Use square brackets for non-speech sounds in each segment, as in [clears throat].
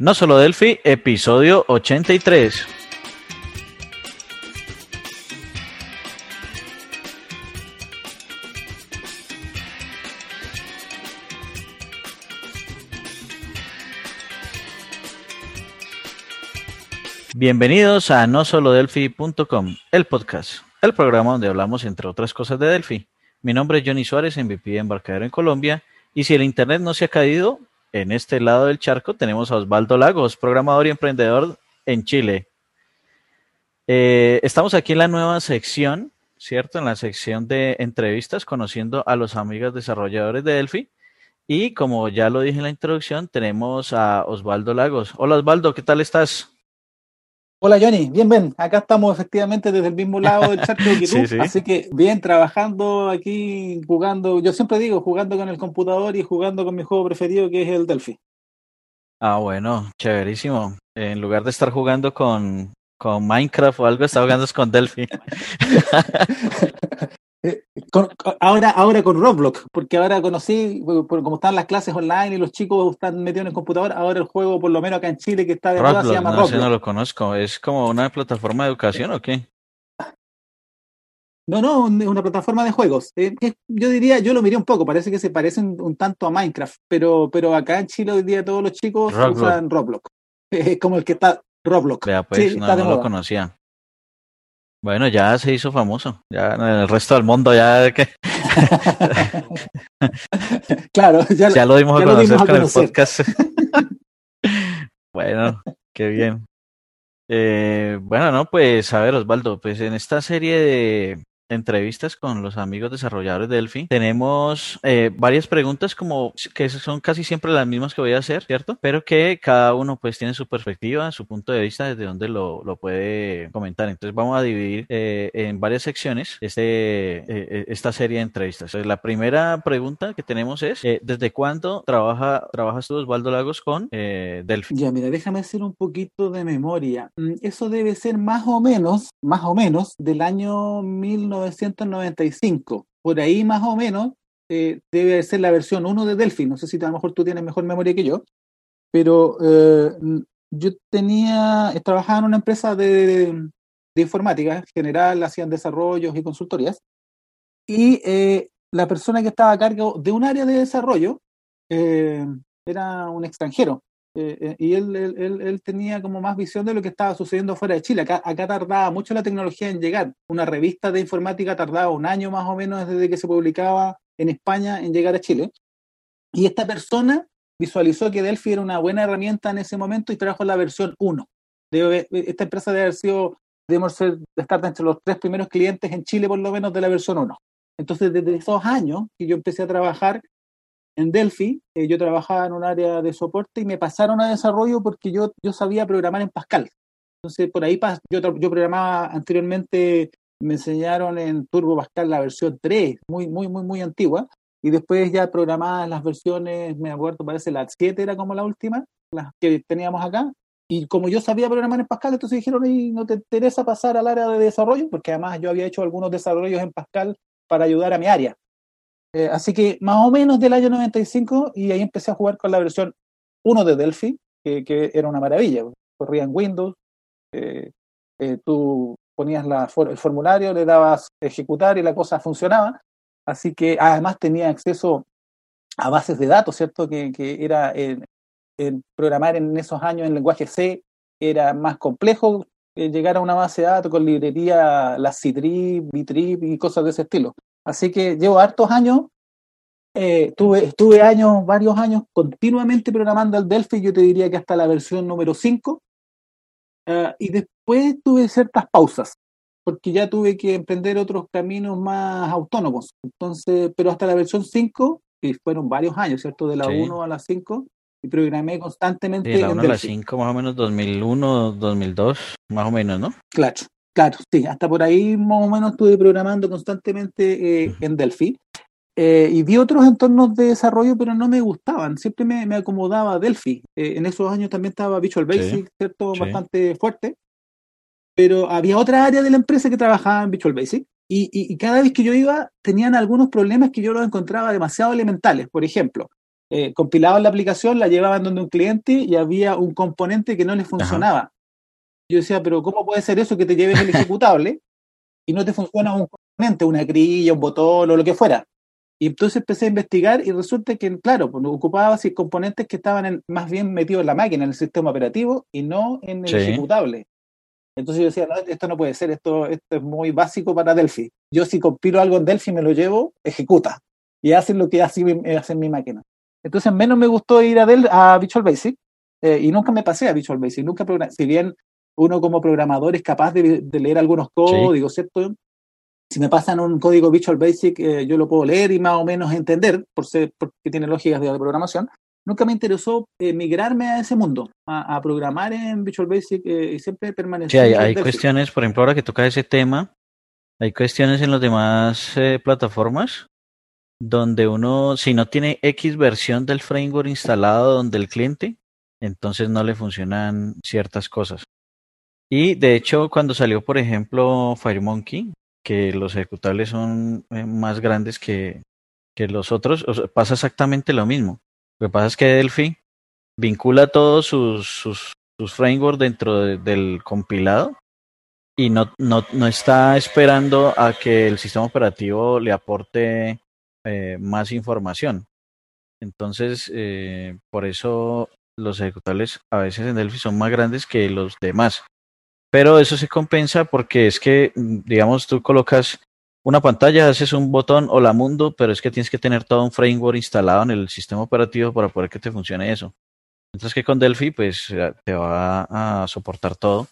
No solo Delphi, episodio 83. Bienvenidos a nosolodelphi.com, el podcast, el programa donde hablamos entre otras cosas de Delphi. Mi nombre es Johnny Suárez, MVP de Embarcadero en Colombia, y si el internet no se ha caído, en este lado del charco tenemos a Osvaldo Lagos, programador y emprendedor en Chile. Eh, estamos aquí en la nueva sección, ¿cierto? En la sección de entrevistas, conociendo a los amigos desarrolladores de Delphi. Y como ya lo dije en la introducción, tenemos a Osvaldo Lagos. Hola Osvaldo, ¿qué tal estás? Hola Johnny, bien, bien. Acá estamos efectivamente desde el mismo lado del charco que [laughs] tú, así que bien, trabajando aquí, jugando, yo siempre digo, jugando con el computador y jugando con mi juego preferido que es el Delphi. Ah, bueno, chéverísimo. En lugar de estar jugando con, con Minecraft o algo, está jugando con Delphi. [laughs] Eh, ahora, ahora con Roblox, porque ahora conocí, como están las clases online y los chicos están metidos en el computador, ahora el juego, por lo menos acá en Chile, que está de moda, se llama no, Roblox. no lo conozco. ¿Es como una plataforma de educación o qué? No, no, una plataforma de juegos. Eh, yo diría, yo lo miré un poco, parece que se parecen un tanto a Minecraft, pero, pero acá en Chile hoy día todos los chicos usan Roblox. [laughs] Es como el que está Roblox. Vea, pues, no, no lo conocía. Bueno, ya se hizo famoso. Ya en el resto del mundo ya que [laughs] claro, ya, [laughs] ya, lo dimos a conocer con el podcast. [laughs] bueno, qué bien. Eh, bueno, no, pues a ver, Osvaldo, pues en esta serie de, entrevistas con los amigos desarrolladores de Delphi. Tenemos eh, varias preguntas como que son casi siempre las mismas que voy a hacer, ¿cierto? Pero que cada uno pues tiene su perspectiva, su punto de vista desde donde lo, lo puede comentar. Entonces vamos a dividir eh, en varias secciones este, eh, esta serie de entrevistas. La primera pregunta que tenemos es, ¿desde cuándo trabaja, trabajas tú, Osvaldo Lagos, con Delphi? Ya, mira, déjame hacer un poquito de memoria. Mm, eso debe ser más o menos, más o menos, del año 19 1995. Por ahí más o menos eh, debe ser la versión 1 de Delphi. No sé si a lo mejor tú tienes mejor memoria que yo, pero eh, yo tenía, trabajaba en una empresa de, informática en general, hacían desarrollos y consultorías, y eh, la persona que estaba a cargo de un área de desarrollo era un extranjero. Eh, eh, y él, él, él, tenía como más visión de lo que estaba sucediendo fuera de Chile. Acá, acá tardaba mucho la tecnología en llegar. Una revista de informática tardaba un año más o menos desde que se publicaba en España en llegar a Chile. Y esta persona visualizó que Delphi era una buena herramienta en ese momento y trajo la versión 1. esta empresa debe haber sido, debemos ser, estar entre los tres primeros clientes en Chile por lo menos de la versión 1. Entonces, desde esos años que yo empecé a trabajar en Delphi, eh, yo trabajaba en un área de soporte y me pasaron a desarrollo porque yo, yo sabía programar en Pascal. Entonces, por ahí yo, yo programaba anteriormente, me enseñaron en Turbo Pascal la versión 3, muy, muy, muy, muy antigua, y después ya programaba las versiones, me acuerdo, parece la 7 era como la última, las que teníamos acá, y como yo sabía programar en Pascal, entonces dijeron, ¿y no te interesa pasar al área de desarrollo? Porque además yo había hecho algunos desarrollos en Pascal para ayudar a mi área. Eh, así que más o menos del año 95 y ahí empecé a jugar con la versión 1 de Delphi, que, era una maravilla. Corría en Windows, eh, eh, tú ponías la, el formulario, le dabas ejecutar y la cosa funcionaba. Así que además tenía acceso a bases de datos, ¿cierto? Que, que era el, programar en esos años en lenguaje C era más complejo llegar a una base de datos con librería, la Citrip, Bitrip y cosas de ese estilo. Así que llevo hartos años, eh, tuve, estuve años, varios años continuamente programando el Delphi, yo te diría que hasta la versión número 5, eh, y después tuve ciertas pausas, porque ya tuve que emprender otros caminos más autónomos. Entonces, pero hasta la versión 5, que fueron varios años, ¿cierto? De la 1 a la 5, y programé constantemente. de la 1 a la 5, más o menos 2001, 2002, más o menos, ¿no? Claro. Claro, sí, hasta por ahí más o menos estuve programando constantemente eh, en Delphi. Eh, y vi otros entornos de desarrollo, pero no me gustaban. Siempre me, acomodaba Delphi. Eh, en esos años también estaba Visual Basic, ¿cierto? Bastante fuerte. Pero había otra área de la empresa que trabajaba en Visual Basic. Y, y, cada vez que yo iba, tenían algunos problemas que yo los encontraba demasiado elementales. Por ejemplo, eh, compilaban la aplicación, la llevaban donde un cliente y había un componente que no les funcionaba. Yo decía, pero ¿cómo puede ser eso que te lleves el [laughs] ejecutable y no te funciona un componente, una grilla, un botón o lo que fuera? Y entonces empecé a investigar y resulta que, claro, pues, ocupaba así componentes que estaban más bien metidos en la máquina, en el sistema operativo y no en el ejecutable. Entonces yo decía, no, esto no puede ser, esto, esto es muy básico para Delphi. Yo si compilo algo en Delphi me lo llevo, ejecuta. Y hacen lo que hace, hace mi máquina. Entonces menos me gustó ir a, Del, a Visual Basic eh, y nunca me pasé a Visual Basic. Nunca si bien uno como programador es capaz de, leer algunos códigos, ¿cierto? Si me pasan un código Visual Basic, eh, yo lo puedo leer y más o menos entender, por ser, porque tiene lógicas de programación. Nunca me interesó eh, migrarme a ese mundo, a, programar en Visual Basic y siempre permanecí. Sí, hay, hay cuestiones, por ejemplo, ahora que toca ese tema, hay cuestiones en las demás plataformas donde uno, si no tiene X versión del framework instalado donde el cliente, entonces no le funcionan ciertas cosas. Y de hecho, cuando salió, por ejemplo, FireMonkey, que los ejecutables son eh, más grandes que, que los otros, pasa exactamente lo mismo. Lo que pasa es que Delphi vincula todos sus, sus, frameworks dentro del compilado y no, no, no está esperando a que el sistema operativo le aporte eh, más información. Entonces, eh, por eso los ejecutables a veces en Delphi son más grandes que los demás. Pero eso se compensa porque es que, mm, digamos, tú colocas una pantalla, haces un botón o la mundo, pero es que tienes que tener todo un framework instalado en el sistema operativo para poder que te funcione eso. Mientras que con Delphi, pues eh, te va a soportar todo,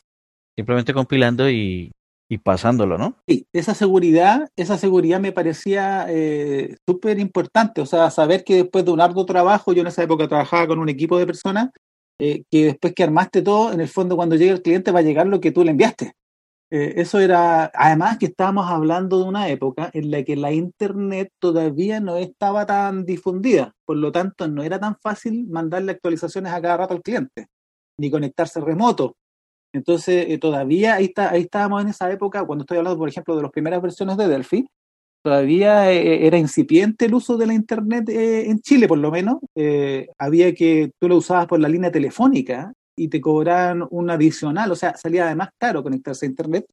simplemente compilando y, y pasándolo, ¿no? Sí, esa seguridad, esa seguridad me parecía eh, súper importante, o sea, saber que después de un arduo trabajo, yo en esa época trabajaba con un equipo de personas, eh, que después que armaste todo, en el fondo cuando llegue el cliente va a llegar lo que tú le enviaste. Eh, eso era, además que estábamos hablando de una época en la que la Internet todavía no estaba tan difundida, por lo tanto no era tan fácil mandarle actualizaciones a cada rato al cliente, ni conectarse remoto. Entonces, eh, todavía ahí, está, ahí estábamos en esa época, cuando estoy hablando, por ejemplo, de las primeras versiones de Delphi, todavía eh, era incipiente el uso de la Internet eh, en Chile, por lo menos. había que, tú lo usabas por la línea telefónica y te cobraban un adicional, o sea, salía además caro conectarse a Internet.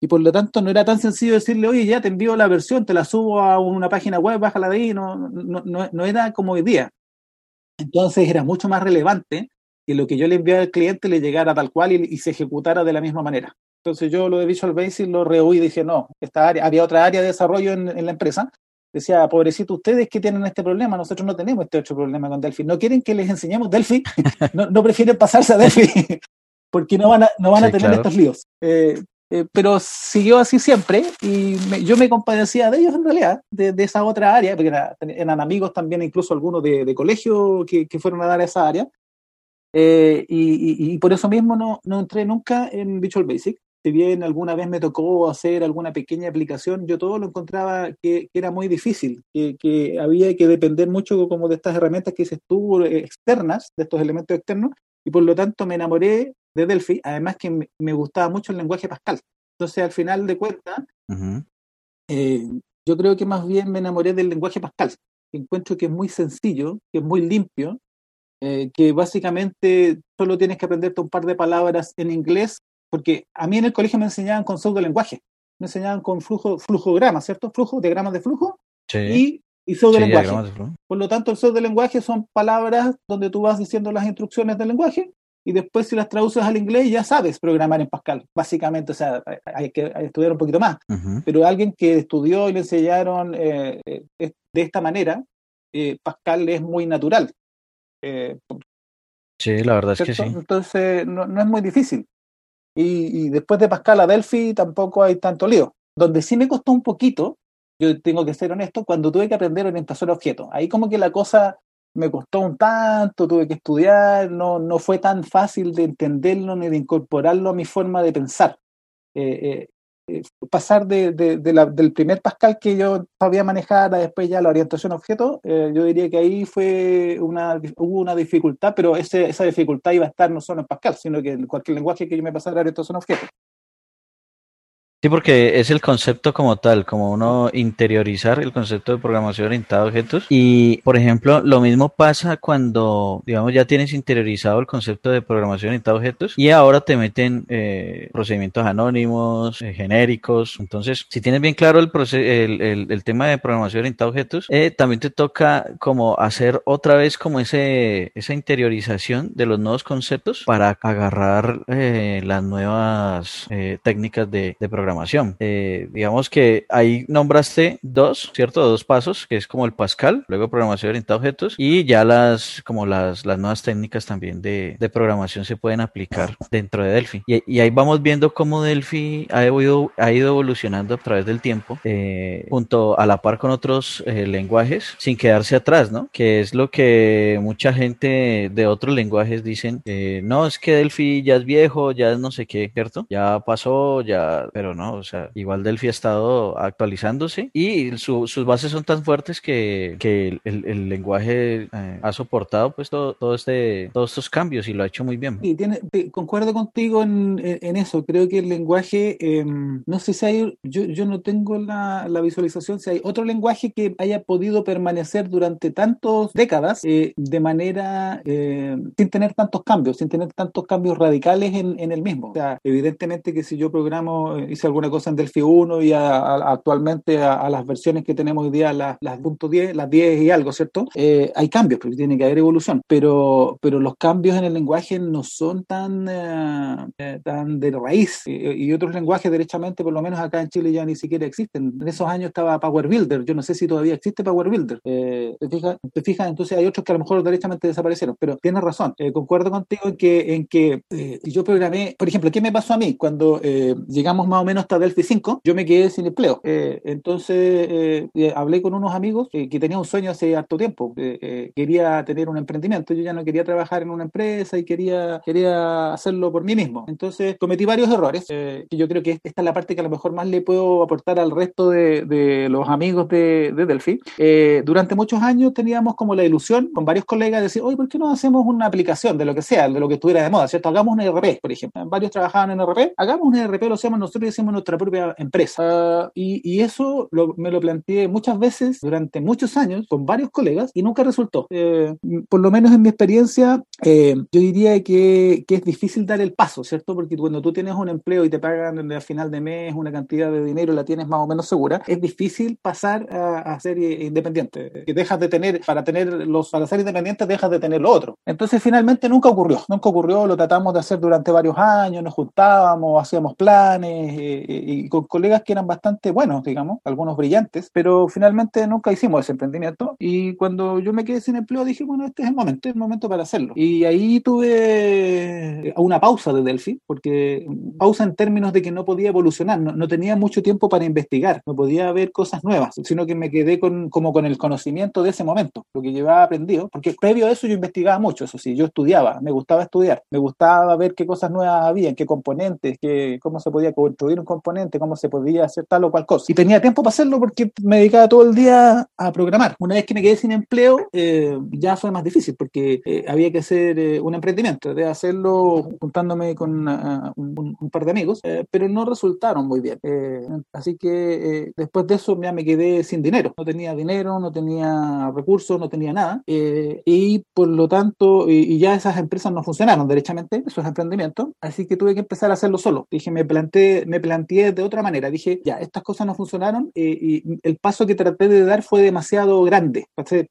Y por lo tanto no era tan sencillo decirle, oye, ya te envío la versión, te la subo a una página web, bájala de ahí, no, no, no era como hoy día. Entonces era mucho más relevante que lo que yo le enviaba al cliente le llegara tal cual y, se ejecutara de la misma manera. Entonces yo lo de Visual Basic lo rehuí y dije, no, esta área, había otra área de desarrollo en, la empresa. Decía, pobrecito, ustedes que tienen este problema, nosotros no tenemos este otro problema con Delphi. ¿No quieren que les enseñemos Delphi? [laughs] no, prefieren pasarse a Delphi [laughs] porque no van a, no van a tener estos líos. Eh, eh, pero siguió así siempre y yo me compadecía de ellos en realidad, de, esa otra área, porque eran amigos también, incluso algunos de, colegio que, que, fueron a dar a esa área. Eh, y, por eso mismo no, no, entré nunca en Visual Basic. Si bien alguna vez me tocó hacer alguna pequeña aplicación, yo todo lo encontraba que, era muy difícil, que, que, había que depender mucho como de estas herramientas que se estuvo eh, externas, de estos elementos externos, y por lo tanto me enamoré de Delphi, además que me, gustaba mucho el lenguaje Pascal. Entonces, al final de cuentas, eh, yo creo que más bien me enamoré del lenguaje Pascal. Encuentro que es muy sencillo, que es muy limpio, eh, que básicamente solo tienes que aprenderte un par de palabras en inglés, porque a mí en el colegio me enseñaban con pseudo lenguaje, me enseñaban con flujo, flujogramas, ¿cierto? Flujo, diagramas de flujo y, y pseudo lenguaje. Por lo tanto, el pseudo lenguaje son palabras donde tú vas diciendo las instrucciones del lenguaje y después si las traduces al inglés ya sabes programar en Pascal, básicamente, o sea, hay que estudiar un poquito más, pero alguien que estudió y le enseñaron eh, eh, de esta manera, Pascal es muy natural, eh, sí, la verdad es que sí. Entonces no, es muy difícil. Y, después de Pascal a Delphi tampoco hay tanto lío. Donde sí me costó un poquito, yo tengo que ser honesto, cuando tuve que aprender orientación a objetos. Ahí como que la cosa me costó un tanto, tuve que estudiar, no, no fue tan fácil de entenderlo ni de incorporarlo a mi forma de pensar. Eh, eh, eh, pasar de, del primer Pascal que yo sabía manejar a después ya la orientación objeto, eh, yo diría que ahí fue una, hubo una dificultad, pero ese, esa dificultad iba a estar no solo en Pascal, sino que en cualquier lenguaje que yo me pasara a orientación objeto. Sí, porque es el concepto como tal, como uno interiorizar el concepto de programación orientada a objetos. Y, por ejemplo, lo mismo pasa cuando, digamos, ya tienes interiorizado el concepto de programación orientada a objetos y ahora te meten eh, procedimientos anónimos, eh, genéricos. Entonces, si tienes bien claro el, tema de programación orientada a objetos, eh, también te toca como hacer otra vez como ese, esa interiorización de los nuevos conceptos para agarrar las nuevas técnicas de, de programación programación. Eh, digamos que ahí nombraste dos, ¿cierto? Dos pasos, que es como el Pascal, luego programación orientada a objetos, y ya las, como las, las nuevas técnicas también de, de programación se pueden aplicar dentro de Delphi. Y, y, ahí vamos viendo cómo Delphi ha ido, ha ido evolucionando a través del tiempo, eh, junto a la par con otros eh, lenguajes, sin quedarse atrás, ¿no? Que es lo que mucha gente de otros lenguajes dicen, eh, no, es que Delphi ya es viejo, ya es no sé qué, ¿cierto? Ya pasó, ya, pero no o sea, igual Delphi ha estado actualizándose y sus bases son tan fuertes que, el, lenguaje eh, ha soportado pues todo, todo, este, todos estos cambios y lo ha hecho muy bien. Sí, tiene, concuerdo contigo en, eso. Creo que el lenguaje, em, no sé si hay, yo, yo no tengo la, visualización, si hay otro lenguaje que haya podido permanecer durante tantas décadas eh, de manera eh, sin tener tantos cambios, sin tener tantos cambios radicales en, en el mismo. O sea, evidentemente que si yo programo, hice alguna cosa en Delphi 1 y actualmente a, las versiones que tenemos hoy día, las, las punto 10, las 10 y algo, ¿cierto? Eh, hay cambios, porque tiene que haber evolución, pero, pero los cambios en el lenguaje no son tan, eh, eh, tan de raíz y, otros lenguajes, derechamente, por lo menos acá en Chile ya ni siquiera existen. En esos años estaba Power Builder, yo no sé si todavía existe Power Builder. ¿te, fijas? Entonces hay otros que a lo mejor derechamente desaparecieron, pero tienes razón, concuerdo contigo en que, en que yo programé, por ejemplo, ¿qué me pasó a mí cuando llegamos más o menos hasta Delphi 5, yo me quedé sin empleo. Eh, entonces eh, eh, hablé con unos amigos que tenía un sueño hace harto tiempo. quería tener un emprendimiento. Yo ya no quería trabajar en una empresa y quería, quería hacerlo por mí mismo. Entonces cometí varios errores. y yo creo que esta es la parte que a lo mejor más le puedo aportar al resto de, de los amigos de, de Delphi. durante muchos años teníamos como la ilusión con varios colegas de decir, oye, ¿por qué no hacemos una aplicación de lo que sea, de lo que estuviera de moda, ¿cierto? Hagamos un ERP, por ejemplo. Varios trabajaban en ERP. Hagamos un ERP, lo hacemos nosotros y nuestra propia empresa. Y, eso me lo planteé muchas veces durante muchos años con varios colegas y nunca resultó. Eh, por lo menos en mi experiencia, eh, yo diría que, que, es difícil dar el paso, ¿cierto? Porque cuando tú tienes un empleo y te pagan a final de mes una cantidad de dinero, la tienes más o menos segura, es difícil pasar a, ser independiente. Que dejas de tener, para tener los, para ser independiente, dejas de tener lo otro. Entonces, finalmente nunca ocurrió. Nunca ocurrió, lo tratamos de hacer durante varios años, nos juntábamos, hacíamos planes, eh, y con colegas que eran bastante buenos, digamos, algunos brillantes, pero finalmente nunca hicimos ese emprendimiento y cuando yo me quedé sin empleo dije, bueno, este es el momento, es el momento para hacerlo. Y ahí tuve una pausa de Delphi, porque pausa en términos de que no podía evolucionar, no, tenía mucho tiempo para investigar, no podía ver cosas nuevas, sino que me quedé con, como con el conocimiento de ese momento, lo que llevaba aprendido, porque previo a eso yo investigaba mucho, eso sí, yo estudiaba, me gustaba estudiar, me gustaba ver qué cosas nuevas había, qué componentes, qué, cómo se podía construir un componente cómo se podía hacer tal o cual cosa. Y tenía tiempo para hacerlo porque me dedicaba todo el día a programar. Una vez que me quedé sin empleo, eh, ya fue más difícil porque eh, había que hacer eh, un emprendimiento, de hacerlo juntándome con un, par de amigos, pero no resultaron muy bien. así que después de eso ya me quedé sin dinero. No tenía dinero, no tenía recursos, no tenía nada. y por lo tanto, y, ya esas empresas no funcionaron derechamente, esos emprendimientos. Así que tuve que empezar a hacerlo solo. Dije, me planteé, me planteé de otra manera. Dije, ya, estas cosas no funcionaron eh, y el paso que traté de dar fue demasiado grande.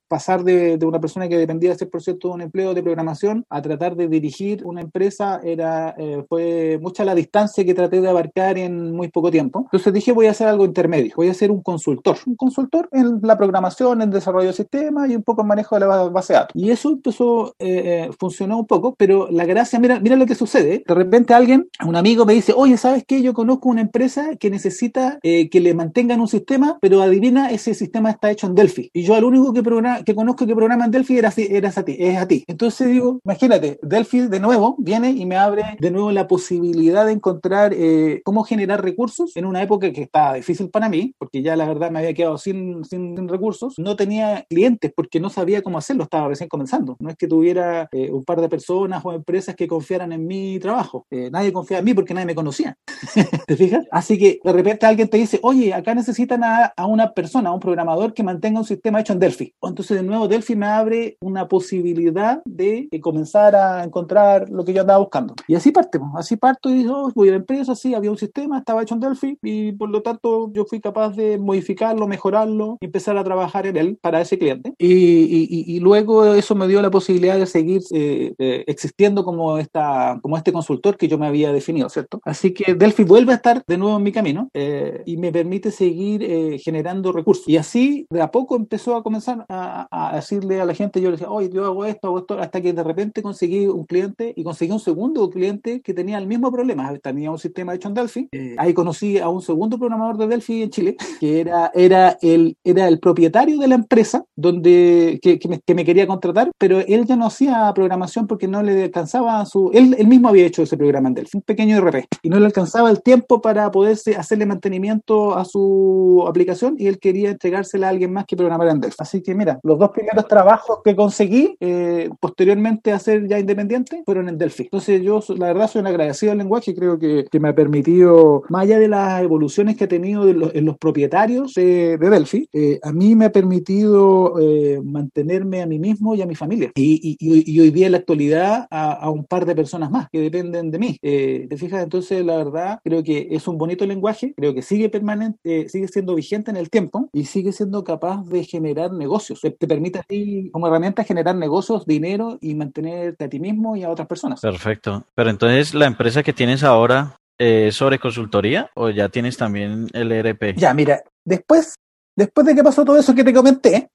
Pasar de, una persona que dependía 100% de un empleo de programación a tratar de dirigir una empresa era eh, fue mucha la distancia que traté de abarcar en muy poco tiempo. Entonces dije, voy a hacer algo intermedio, voy a ser un consultor. Un consultor en la programación, en desarrollo de sistemas y un poco en manejo de la base de datos. Y eso empezó, eh, funcionó un poco, pero la gracia, mira, mira lo que sucede. De repente alguien, un amigo me dice, oye, ¿sabes qué? Yo conozco una empresa que necesita eh, que le mantengan un sistema, pero adivina, ese sistema está hecho en Delphi. Y yo al único que, que conozco que programa en Delphi era, eras a ti, es a ti. Entonces digo, imagínate, Delphi de nuevo viene y me abre de nuevo la posibilidad de encontrar eh, cómo generar recursos en una época que estaba difícil para mí, porque ya la verdad me había quedado sin, sin recursos. No tenía clientes porque no sabía cómo hacerlo, estaba recién comenzando. No es que tuviera eh, un par de personas o empresas que confiaran en mi trabajo. Eh, nadie confiaba en mí porque nadie me conocía. [laughs] ¿Te fijas? Así que de repente alguien te dice, oye, acá necesitan a, a una persona, a un programador que mantenga un sistema hecho en Delphi. Entonces de nuevo Delphi me abre una posibilidad de, comenzar a encontrar lo que yo andaba buscando. Y así partimos, así parto y digo, oh, voy a la empresa, sí, había un sistema, estaba hecho en Delphi y por lo tanto yo fui capaz de modificarlo, mejorarlo, empezar a trabajar en él para ese cliente. Y, y, y luego eso me dio la posibilidad de seguir eh, eh, existiendo como, esta, como este consultor que yo me había definido, ¿cierto? Así que Delphi vuelve a estar de nuevo en mi camino eh, y me permite seguir eh, generando recursos. Y así de a poco empezó a comenzar a, a, decirle a la gente, yo le decía, oye, yo hago esto, hago esto, hasta que de repente conseguí un cliente y conseguí un segundo cliente que tenía el mismo problema, tenía un sistema hecho en Delphi. Eh, ahí conocí a un segundo programador de Delphi en Chile, que era, era, el, era el propietario de la empresa donde, que, que, me, que me quería contratar, pero él ya no hacía programación porque no le alcanzaba su... Él, él mismo había hecho ese programa en Delphi, un pequeño RP, y no le alcanzaba el tiempo para poderse hacerle mantenimiento a su aplicación y él quería entregársela a alguien más que programara en Delphi. Así que mira, los dos primeros trabajos que conseguí eh, posteriormente a ser ya independiente fueron en Delphi. Entonces yo la verdad soy un agradecido al lenguaje, creo que, que me ha permitido, más allá de las evoluciones que he tenido de los, en los propietarios de, de Delphi, eh, a mí me ha permitido eh, mantenerme a mí mismo y a mi familia. Y, y, y hoy día en la actualidad a, a, un par de personas más que dependen de mí. ¿Te fijas? Entonces la verdad creo que es un bonito lenguaje, creo que sigue permanente, eh, sigue siendo vigente en el tiempo y sigue siendo capaz de generar negocios. Te, te permite a ti como herramienta generar negocios, dinero y mantenerte a ti mismo y a otras personas. Perfecto. Pero entonces la empresa que tienes ahora eh, sobre consultoría o ya tienes también el ERP? Ya, mira, después, después de que pasó todo eso que te comenté,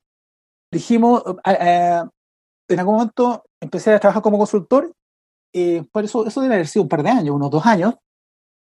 dijimos, eh, eh, en algún momento empecé a trabajar como consultor, eh, por eso, eso debe haber sido un par de años, unos dos años,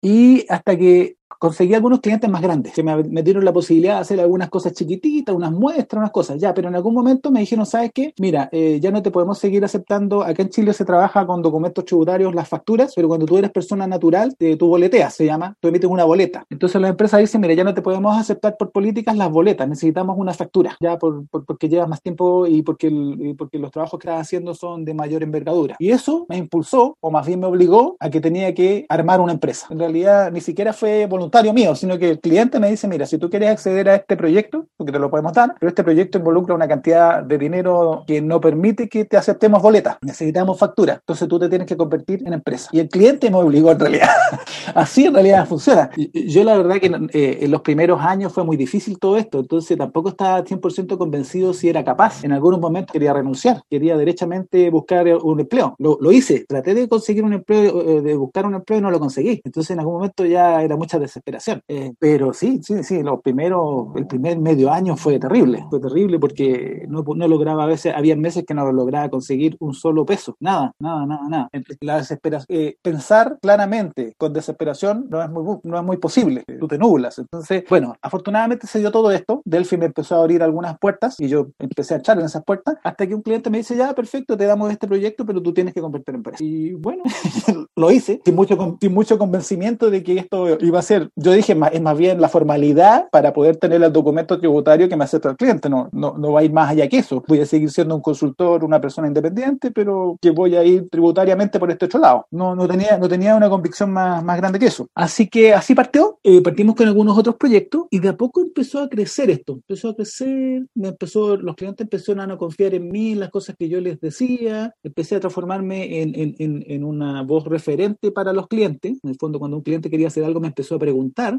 y hasta que conseguí algunos clientes más grandes que me, me, dieron la posibilidad de hacer algunas cosas chiquititas, unas muestras, unas cosas, ya, pero en algún momento me dijeron, ¿sabes qué? Mira, eh, ya no te podemos seguir aceptando, acá en Chile se trabaja con documentos tributarios, las facturas, pero cuando tú eres persona natural, eh, tú boleteas, se llama, tú emites una boleta. Entonces la empresa dice, mira, ya no te podemos aceptar por políticas las boletas, necesitamos una factura, ya por, por porque llevas más tiempo y porque, el, y porque los trabajos que estás haciendo son de mayor envergadura. Y eso me impulsó, o más bien me obligó, a que tenía que armar una empresa. En realidad, ni siquiera fue voluntario mío, sino que el cliente me dice, mira, si tú quieres acceder a este proyecto, porque te lo podemos dar, pero este proyecto involucra una cantidad de dinero que no permite que te aceptemos boletas, necesitamos factura, entonces tú te tienes que convertir en empresa. Y el cliente me obligó en realidad. [laughs] Así en realidad funciona. Yo la verdad que eh, en los primeros años fue muy difícil todo esto, entonces tampoco estaba 100% convencido si era capaz. En algunos momentos quería renunciar, quería derechamente buscar un empleo. Lo, lo hice, traté de conseguir un empleo, eh, de buscar un empleo y no lo conseguí. Entonces en algún momento ya era mucha desesperación. Eh, pero sí, sí, sí, los primeros, el primer medio año fue terrible, fue terrible porque no, lograba a veces, había meses que no lograba conseguir un solo peso, nada, nada, nada, nada. La desesperación, eh, pensar claramente con desesperación no es muy, no es muy posible, tú te nublas. Entonces, bueno, afortunadamente se dio todo esto, Delphi me empezó a abrir algunas puertas y yo empecé a echar en esas puertas hasta que un cliente me dice, ya, perfecto, te damos este proyecto, pero tú tienes que convertir en empresa. Y bueno, [laughs] lo hice, sin mucho, sin mucho convencimiento de que esto iba a ser, yo dije, es más bien la formalidad para poder tener el documento tributario que me acepta el cliente, no, no, no va a ir más allá que eso. Voy a seguir siendo un consultor, una persona independiente, pero que voy a ir tributariamente por este otro lado. No, no, tenía, no tenía una convicción más, más grande que eso. Así que así partió, eh, partimos con algunos otros proyectos y de a poco empezó a crecer esto, empezó a crecer, me empezó, los clientes empezaron a confiar en mí, en las cosas que yo les decía, empecé a transformarme en, en, en, en una voz referente para los clientes. En el fondo, cuando un cliente quería hacer algo, me empezó a preguntar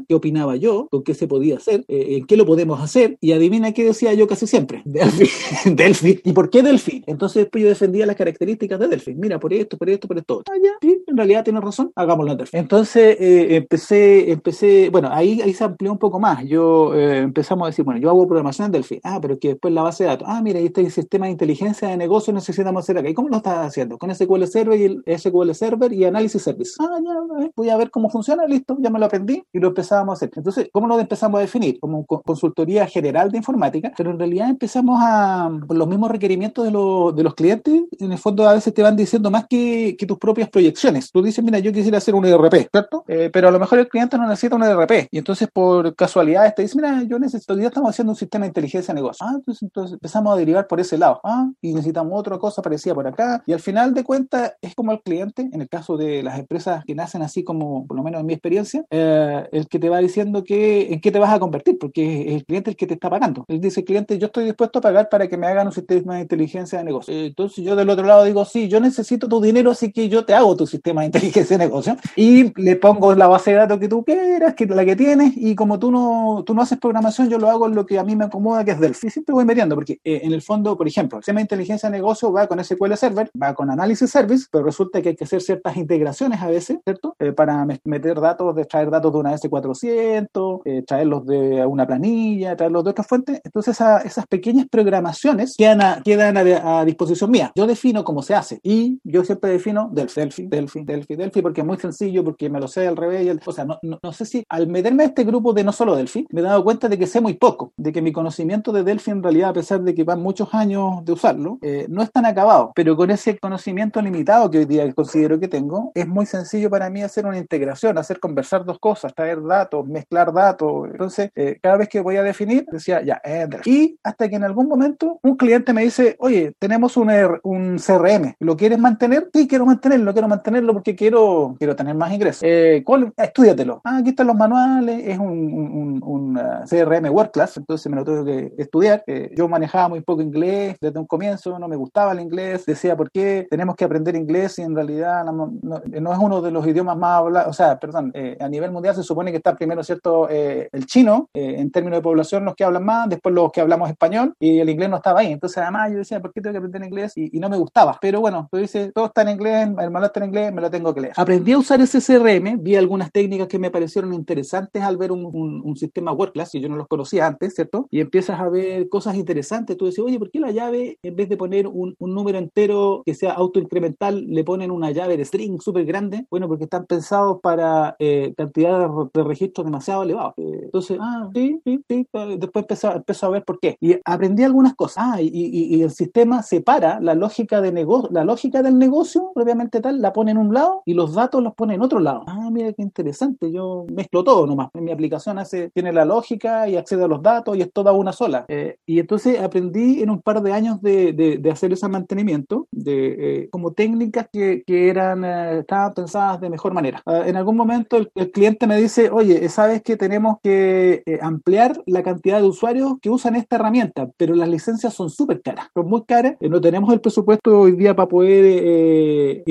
qué opinaba yo, con qué se podía hacer, eh, en qué lo podemos hacer, y adivina qué decía yo casi siempre, [laughs] Delphi. Delphi. ¿Y por qué Delphi? Entonces después yo defendía las características de Delphi. Mira, por esto, por esto, por esto. Ah, ya, en realidad tiene razón, hagámoslo en Delphi. Entonces eh, empecé, empecé, bueno, ahí, ahí se amplió un poco más. Yo eh, empezamos a decir, bueno, yo hago programación en Delphi. Ah, pero que después la base de datos. Ah, mira, este sistema de inteligencia de negocio necesitamos hacer acá. ¿Y cómo lo estás haciendo? Con SQL Server y el SQL Server y Analysis Service. Ah, ya, voy a ver cómo funciona, listo, ya me lo aprendí y lo empezábamos a hacer. Entonces, ¿cómo lo empezamos a definir? Como consultoría general de informática, pero en realidad empezamos a, los mismos requerimientos de, de los clientes, en el fondo a veces te van diciendo más que, que tus propias proyecciones. Tú dices, mira, yo quisiera hacer un ERP, ¿cierto? Eh, pero a lo mejor el cliente no necesita un ERP. Y entonces, por casualidad, te dice, mira, yo necesito, ya estamos haciendo un sistema de inteligencia de negocio. Ah, entonces, entonces empezamos a derivar por ese lado. Ah, y necesitamos otra cosa parecida por acá. Y al final de cuentas, es como el cliente, en el caso de las empresas que nacen así como, por lo menos en mi experiencia, eh, el que te va diciendo que, en qué te vas a convertir, porque es el cliente el que te está pagando. Él dice, cliente, yo estoy dispuesto a pagar para que me hagan un sistema de inteligencia de negocio. Entonces yo del otro lado digo, sí, yo necesito tu dinero, así que yo te hago tu sistema de inteligencia de negocio y le pongo la base de datos que tú quieras, que la que tienes, y como tú no, tú no haces programación, yo lo hago en lo que a mí me acomoda, que es Delphi. Siempre voy mediando, porque eh, en el fondo, por ejemplo, el sistema de inteligencia de negocio va con SQL Server, va con Analysis Service, pero resulta que hay que hacer ciertas integraciones a veces, ¿cierto? Eh, para meter datos, de traer de una S400, eh, traerlos de una planilla, traerlos de otras fuentes. Entonces, esas pequeñas programaciones quedan, a, quedan a, disposición mía. Yo defino cómo se hace y yo siempre defino Delphi, Delphi, Delphi, Delphi, porque es muy sencillo, porque me lo sé al revés. o sea, no, no, sé si al meterme a este grupo de no solo Delphi, me he dado cuenta de que sé muy poco, de que mi conocimiento de Delphi en realidad, a pesar de que van muchos años de usarlo, eh, no es tan acabado. Pero con ese conocimiento limitado que hoy día considero que tengo, es muy sencillo para mí hacer una integración, hacer conversar dos cosas, traer datos, mezclar datos. Entonces, eh, cada vez que voy a definir, decía, ya, eh, Y hasta que en algún momento un cliente me dice, oye, tenemos un, un CRM, ¿lo quieres mantener? Sí, quiero mantenerlo, quiero mantenerlo porque quiero, quiero tener más ingresos. Eh, ¿cuál? Estudiatelo. Ah, aquí están los manuales, es un, un, uh, CRM World Class, entonces me lo tuve que estudiar. yo manejaba muy poco inglés desde un comienzo, no me gustaba el inglés, decía, ¿por qué tenemos que aprender inglés si en realidad no, es uno de los idiomas más hablados? O sea, perdón, eh, a nivel mundial se supone que está primero, ¿cierto? Eh, el chino, en términos de población, los que hablan más, después los que hablamos español, y el inglés no estaba ahí. Entonces, además, yo decía, ¿por qué tengo que aprender inglés? Y, no me gustaba. Pero bueno, tú dices, todo está en inglés, el manual está en inglés, me lo tengo que leer. Aprendí a usar ese CRM, vi algunas técnicas que me parecieron interesantes al ver un, un, sistema WordClass, que yo no los conocía antes, ¿cierto? Y empiezas a ver cosas interesantes. Tú dices, oye, ¿por qué la llave, en vez de poner un, un número entero que sea autoincremental, le ponen una llave de string súper grande? Bueno, porque están pensados para eh, cantidad de, registros demasiado elevados. Eh, entonces, ah, sí, sí, sí. Después empezó, a ver por qué. Y aprendí algunas cosas. Ah, y, y, y el sistema separa la lógica de negocio, la lógica del negocio, propiamente tal, la pone en un lado y los datos los pone en otro lado. Ah, mira qué interesante. Yo mezclo todo nomás. Mi aplicación hace, tiene la lógica y accede a los datos y es toda una sola. Eh, y entonces aprendí en un par de años de, de, hacer ese mantenimiento, de eh, como técnicas que, que eran, eh, estaban pensadas de mejor manera. Ah, en algún momento el, el, cliente me dice, oye, sabes que tenemos que ampliar la cantidad de usuarios que usan esta herramienta, pero las licencias son súper caras, son muy caras. no tenemos el presupuesto hoy día para poder,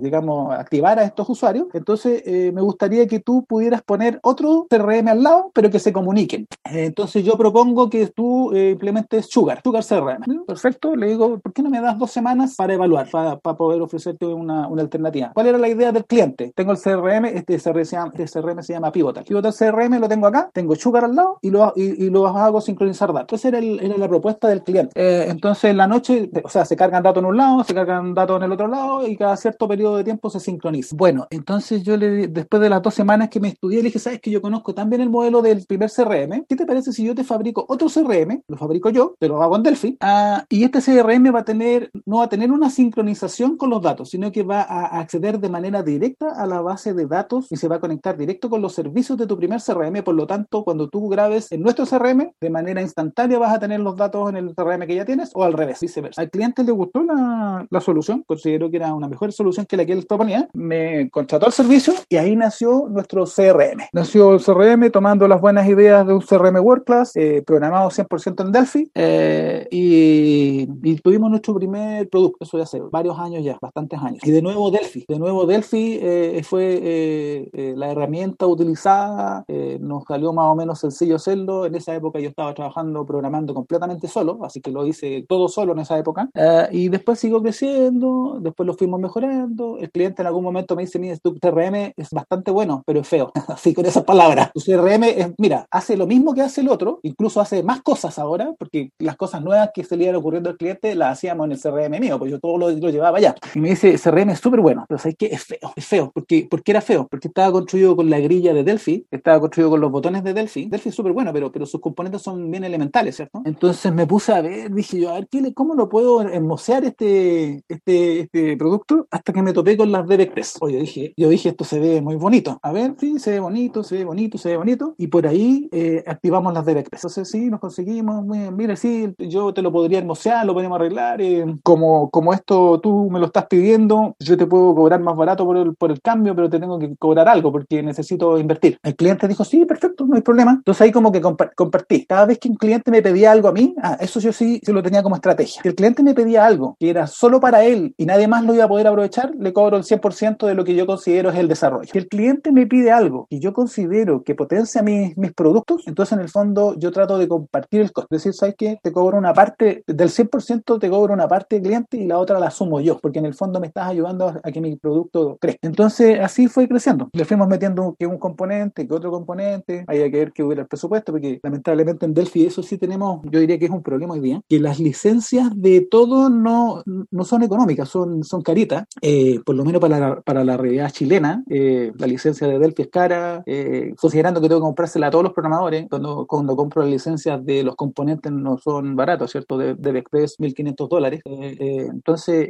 digamos, activar a estos usuarios. Entonces, me gustaría que tú pudieras poner otro CRM al lado, pero que se comuniquen. entonces, yo propongo que tú implementes Sugar, Sugar CRM. Perfecto, le digo, ¿por qué no me das dos semanas para evaluar, para, para poder ofrecerte una, una, alternativa? ¿Cuál era la idea del cliente? Tengo el CRM, este CRM se llama, este CRM se llama Pivotal. Pivotal CRM lo tengo acá, tengo Sugar al lado y lo, y, y lo hago sincronizar datos. Esa era, era la propuesta del cliente. Eh, entonces, en la noche, o sea, se cargan datos en un lado, se cargan datos en el otro lro y cada cierto periodo de tiempo se sincroniza. Bueno, entonces yo le después de las dos semanas que me estudié, le dije, sabes que yo conozco también el modelo del primer CRM, ¿qué te parece si yo te fabrico otro CRM? Lo fabrico yo, te lo hago en Delphi, ah, y este CRM va a tener, no va a tener una sincronización con los datos, sino que va a acceder de manera directa a la base de datos y se va a conectar directo con los servicios de tu primer CRM, por lo tanto, cuando tú grabes en nuestro CRM, de manera instantánea vas a tener los datos en el CRM que ya tienes o al revés, viceversa. Al cliente le gustó la, la solución, consideró que era una mejor solución que la que él proponía, me contrató el servicio y ahí nació nuestro CRM. Nació el CRM tomando las buenas ideas de un CRM WordClass, eh, programado 100% en Delphi, eh, y, tuvimos nuestro primer producto, eso ya hace varios años ya, bastantes años. Y de nuevo Delphi, de nuevo Delphi eh, fue la herramienta utilizada, nos salió más o menos sencillo hacerlo, en esa época yo estaba trabajando programando completamente solo, así que lo hice todo solo en esa época, y después sigo creciendo, después lo fuimos mejorando, el cliente en algún momento me dice, mira, tu CRM es bastante bueno, pero es feo. [laughs] Así con esas palabras. Tu CRM es, mira, hace lo mismo que hace el otro, incluso hace más cosas ahora, porque las cosas nuevas que se le iban ocurriendo al cliente las hacíamos en el CRM mío, pues yo todo lo, lo llevaba allá. Y me dice, CRM es súper bueno, pero ¿sabes qué? Es feo, es feo. porque ¿Por qué era feo? Porque estaba construido con la grilla de Delphi, estaba construido con los botones de Delphi. Delphi es súper bueno, pero, pero sus componentes son bien elementales, ¿cierto? Entonces me puse a ver, dije yo, a ver, ¿cómo lo puedo hermosear este, este, este producto? Hasta que me topé con las DB3. Oye, dije, yo dije, esto se ve muy bonito. A ver, sí, se ve bonito, se ve bonito, se ve bonito. Y por ahí eh, activamos las DB3. Entonces sí, nos conseguimos, mire, sí, yo te lo podría hermosear, lo podemos arreglar. Eh, como, como esto tú me lo estás pidiendo, yo te puedo cobrar más barato por el, por el cambio, pero te tengo que cobrar algo porque necesito invertir. El cliente dijo, sí, perfecto, no hay problema. Entonces ahí como que compartí. Cada vez que un cliente me pedía algo a mí, ah, eso yo sí, lo tenía como estrategia. Si el cliente me pedía algo que era solo para él y nadie más lo iba a poder aprovechar, le cobro el 100% de lo que yo considero es el desarrollo. Si el cliente me pide algo y yo considero que potencia mis, mis productos, entonces en el fondo yo trato de compartir el costo. Es decir, ¿sabes qué? Te cobro una parte, del 100% te cobro una parte del cliente y la otra la asumo yo, porque en el fondo me estás ayudando a que mi producto crezca. Entonces así fue creciendo. Le metiendo que un componente, que otro componente, había que ver que hubiera el presupuesto, porque lamentablemente en Delphi eso sí tenemos, yo diría que es un problema hoy día, que las licencias de todo no, no son económicas, son, son caritas, eh, por lo menos para la, para la realidad chilena, eh, la licencia de Delphi es cara, eh, considerando que tengo que comprársela a todos los programadores, cuando, cuando compro las licencias de los componentes no son baratos, ¿cierto? De, de Express 1.500 dólares. entonces,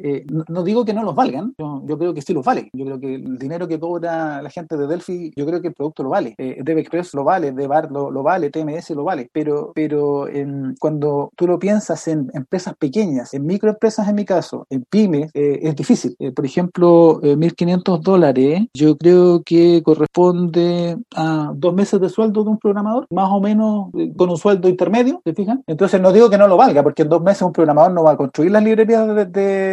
no, digo que no los valgan, yo, yo, creo que sí los vale. Yo creo que el dinero que cobra la gente de Delphi, yo creo que el producto lo vale. Eh, Express lo vale, DevArt lo, lo vale, TMS lo vale, pero, pero cuando tú lo piensas en empresas pequeñas, en microempresas en mi caso, en pymes, eh, es difícil. Eh, por ejemplo, 1.500 eh, dólares, yo creo que corresponde a dos meses de sueldo de un programador, más o menos con un sueldo intermedio, ¿te fijan? Entonces no digo que no lo valga, porque en dos meses un programador no va a construir las librerías de,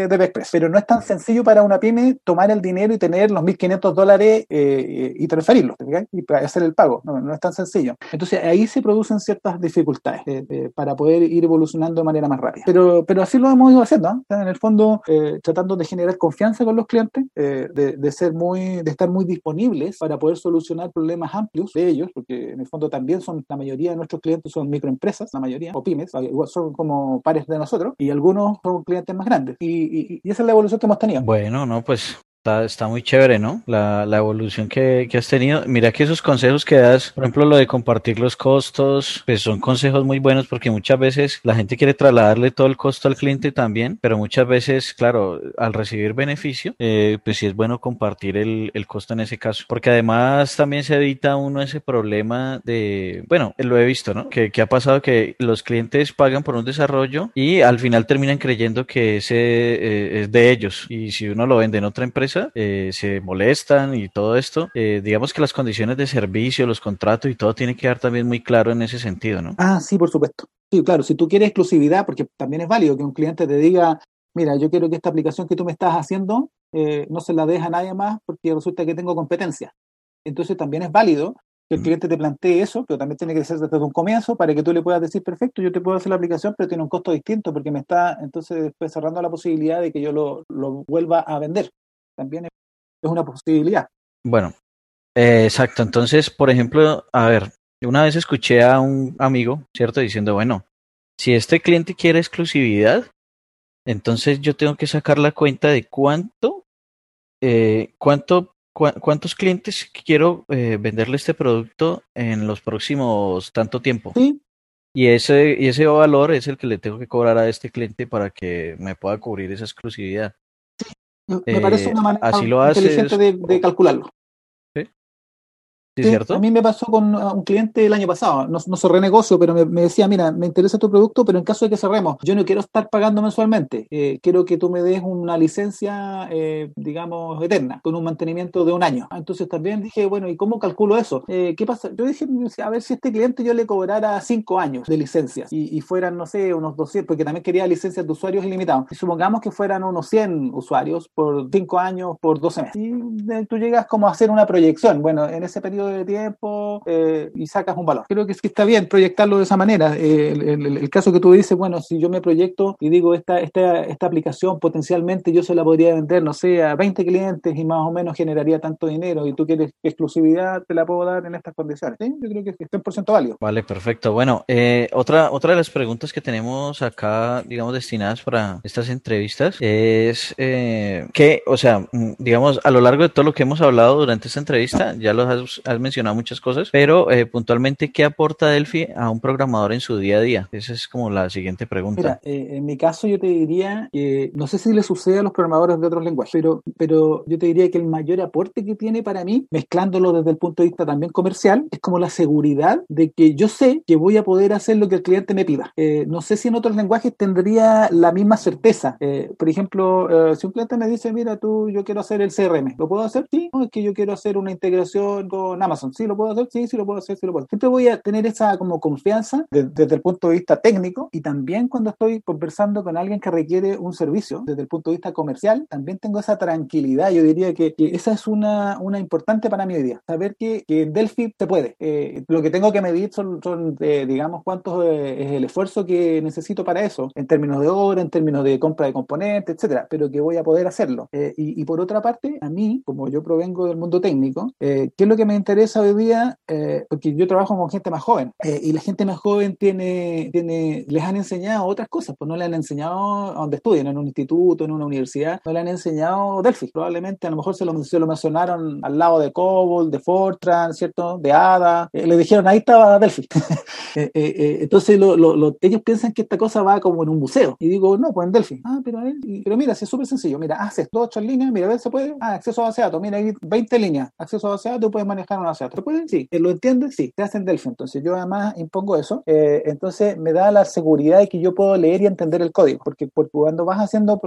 de, pero no es tan sencillo para una pyme tomar el dinero y tener los 1.500 dólares y transferirlos, y hacer el pago. No, no, es tan sencillo. Entonces ahí se producen ciertas dificultades para poder ir evolucionando de manera más rápida. Pero, pero así lo hemos ido haciendo, en el fondo eh, tratando de generar confianza con los clientes, eh, de, de, ser muy, de estar muy disponibles para poder solucionar problemas amplios de ellos, porque en el fondo también son, la mayoría de nuestros clientes son microempresas, la mayoría, o pymes, son como pares de nosotros, y algunos son clientes más grandes. Y, y, y esa es la evolución que hemos tenido. Bueno, no, pues Está, muy chévere, ¿no? La, evolución que, has tenido. Mira que esos consejos que das, por ejemplo, lo de compartir los costos, pues son consejos muy buenos porque muchas veces la gente quiere trasladarle todo el costo al cliente también, pero muchas veces, claro, al recibir beneficio, eh, pues sí es bueno compartir el, costo en ese caso, porque además también se evita uno ese problema de, bueno, lo he visto, ¿no? Que, que ha pasado que los clientes pagan por un desarrollo y al final terminan creyendo que ese eh, es de ellos y si uno lo vende en otra empresa, eh, se molestan y todo esto. Eh, digamos que las condiciones de servicio, los contratos y todo tiene que quedar también muy claro en ese sentido, ¿no? Ah, sí, por supuesto. Sí, claro, si tú quieres exclusividad, porque también es válido que un cliente te diga, mira, yo quiero que esta aplicación que tú me estás haciendo eh, no se la deje a nadie más porque resulta que tengo competencia. Entonces también es válido que el cliente te plantee eso, pero también tiene que ser desde un comienzo para que tú le puedas decir, perfecto, yo te puedo hacer la aplicación, pero tiene un costo distinto porque me está entonces después cerrando la posibilidad de que yo lo, lo vuelva a vender también es una posibilidad. Bueno, eh, exacto. Entonces, por ejemplo, a ver, una vez escuché a un amigo, ¿cierto? Diciendo, bueno, si este cliente quiere exclusividad, entonces yo tengo que sacar la cuenta de cuánto, eh, cuánto, cuántos clientes quiero eh, venderle este producto en los próximos tanto tiempo. Sí. Y ese, y ese valor es el que le tengo que cobrar a este cliente para que me pueda cubrir esa exclusividad. Me parece una manera inteligente de, de, calcularlo. Cierto? A mí me pasó con un cliente el año pasado, no, no cerré negocio, pero me, decía, mira, me interesa tu producto, pero en caso de que cerremos, yo no quiero estar pagando mensualmente, eh, quiero que tú me des una licencia, eh, digamos, eterna, con un mantenimiento de un año. Entonces también dije, bueno, ¿y cómo calculo eso? Eh, ¿Qué pasa? Yo dije, a ver si este cliente yo le cobrara cinco años de licencias y, fueran, no sé, unos 200, porque también quería licencias de usuarios ilimitados. Y supongamos que fueran unos 100 usuarios por cinco años, por 12 meses. Y tú llegas como a hacer una proyección. Bueno, en ese periodo de tiempo eh, y sacas un valor. Creo que sí está bien proyectarlo de esa manera. Eh, el, caso que tú dices, bueno, si yo me proyecto y digo esta, esta, esta aplicación potencialmente yo se la podría vender, no sé, a 20 clientes y más o menos generaría tanto dinero y tú quieres exclusividad, te la puedo dar en estas condiciones. Yo creo que es 100% válido. Vale, perfecto. Bueno, eh, otra, otra de las preguntas que tenemos acá, digamos, destinadas para estas entrevistas es que, o sea, mm, digamos, a lo largo de todo lo que hemos hablado durante esta entrevista, ya lo has, mencionado muchas cosas, pero eh, puntualmente, ¿qué aporta Delphi a un programador en su día a día? Esa es como la siguiente pregunta. Mira, en mi caso yo te diría que, no sé si le sucede a los programadores de otros lenguajes, pero, pero yo te diría que el mayor aporte que tiene para mí, mezclándolo desde el punto de vista también comercial, es como la seguridad de que yo sé que voy a poder hacer lo que el cliente me pida. Eh, no sé si en otros lenguajes tendría la misma certeza. Eh, por ejemplo, eh, si un cliente me dice, mira, tú, yo quiero hacer el CRM, ¿lo puedo hacer? Sí, no, es que yo quiero hacer una integración con Amazon. Sí, lo puedo hacer, sí, sí lo puedo hacer, sí lo puedo hacer. Siempre voy a tener esa como confianza desde el punto de vista técnico y también cuando estoy conversando con alguien que requiere un servicio desde el punto de vista comercial, también tengo esa tranquilidad. Yo diría que, esa es una, una importante para hoy día. Saber que, que en Delphi se puede. Eh, lo que tengo que medir son, son eh, digamos, cuánto eh, es el esfuerzo que necesito para eso, en términos de hora, en términos de compra de componentes, etcétera, pero que voy a poder hacerlo. y, y, por otra parte, a mí, como yo provengo del mundo técnico, ¿qué es lo que me interesa hoy día? porque yo trabajo con gente más joven y la gente más joven tiene, tiene, les han enseñado otras cosas, pues no le han enseñado a donde estudian, en un instituto, en una universidad, no le han enseñado Delphi. Probablemente a lo mejor se lo, se lo mencionaron al lado de Cobol, de Fortran, ¿cierto? De ADA. le dijeron, ahí estaba Delphi. [laughs] Eh, eh, eh, entonces ellos piensan que esta cosa va como en un museo. Y digo, no, pues en Delphi. Ah, pero, pero mira, es súper sencillo. Mira, haces dos, ocho líneas, mira, a ver, se puede. Ah, acceso a base de datos. Mira, hay 20 líneas. Acceso a base de datos, puedes manejar una base de datos. ¿Se puede? Sí. ¿Lo entiendes? Sí. Se hace en Delphi. Entonces yo además impongo eso. entonces me da la seguridad de que yo puedo leer y entender el código. Porque, porque cuando vas haciendo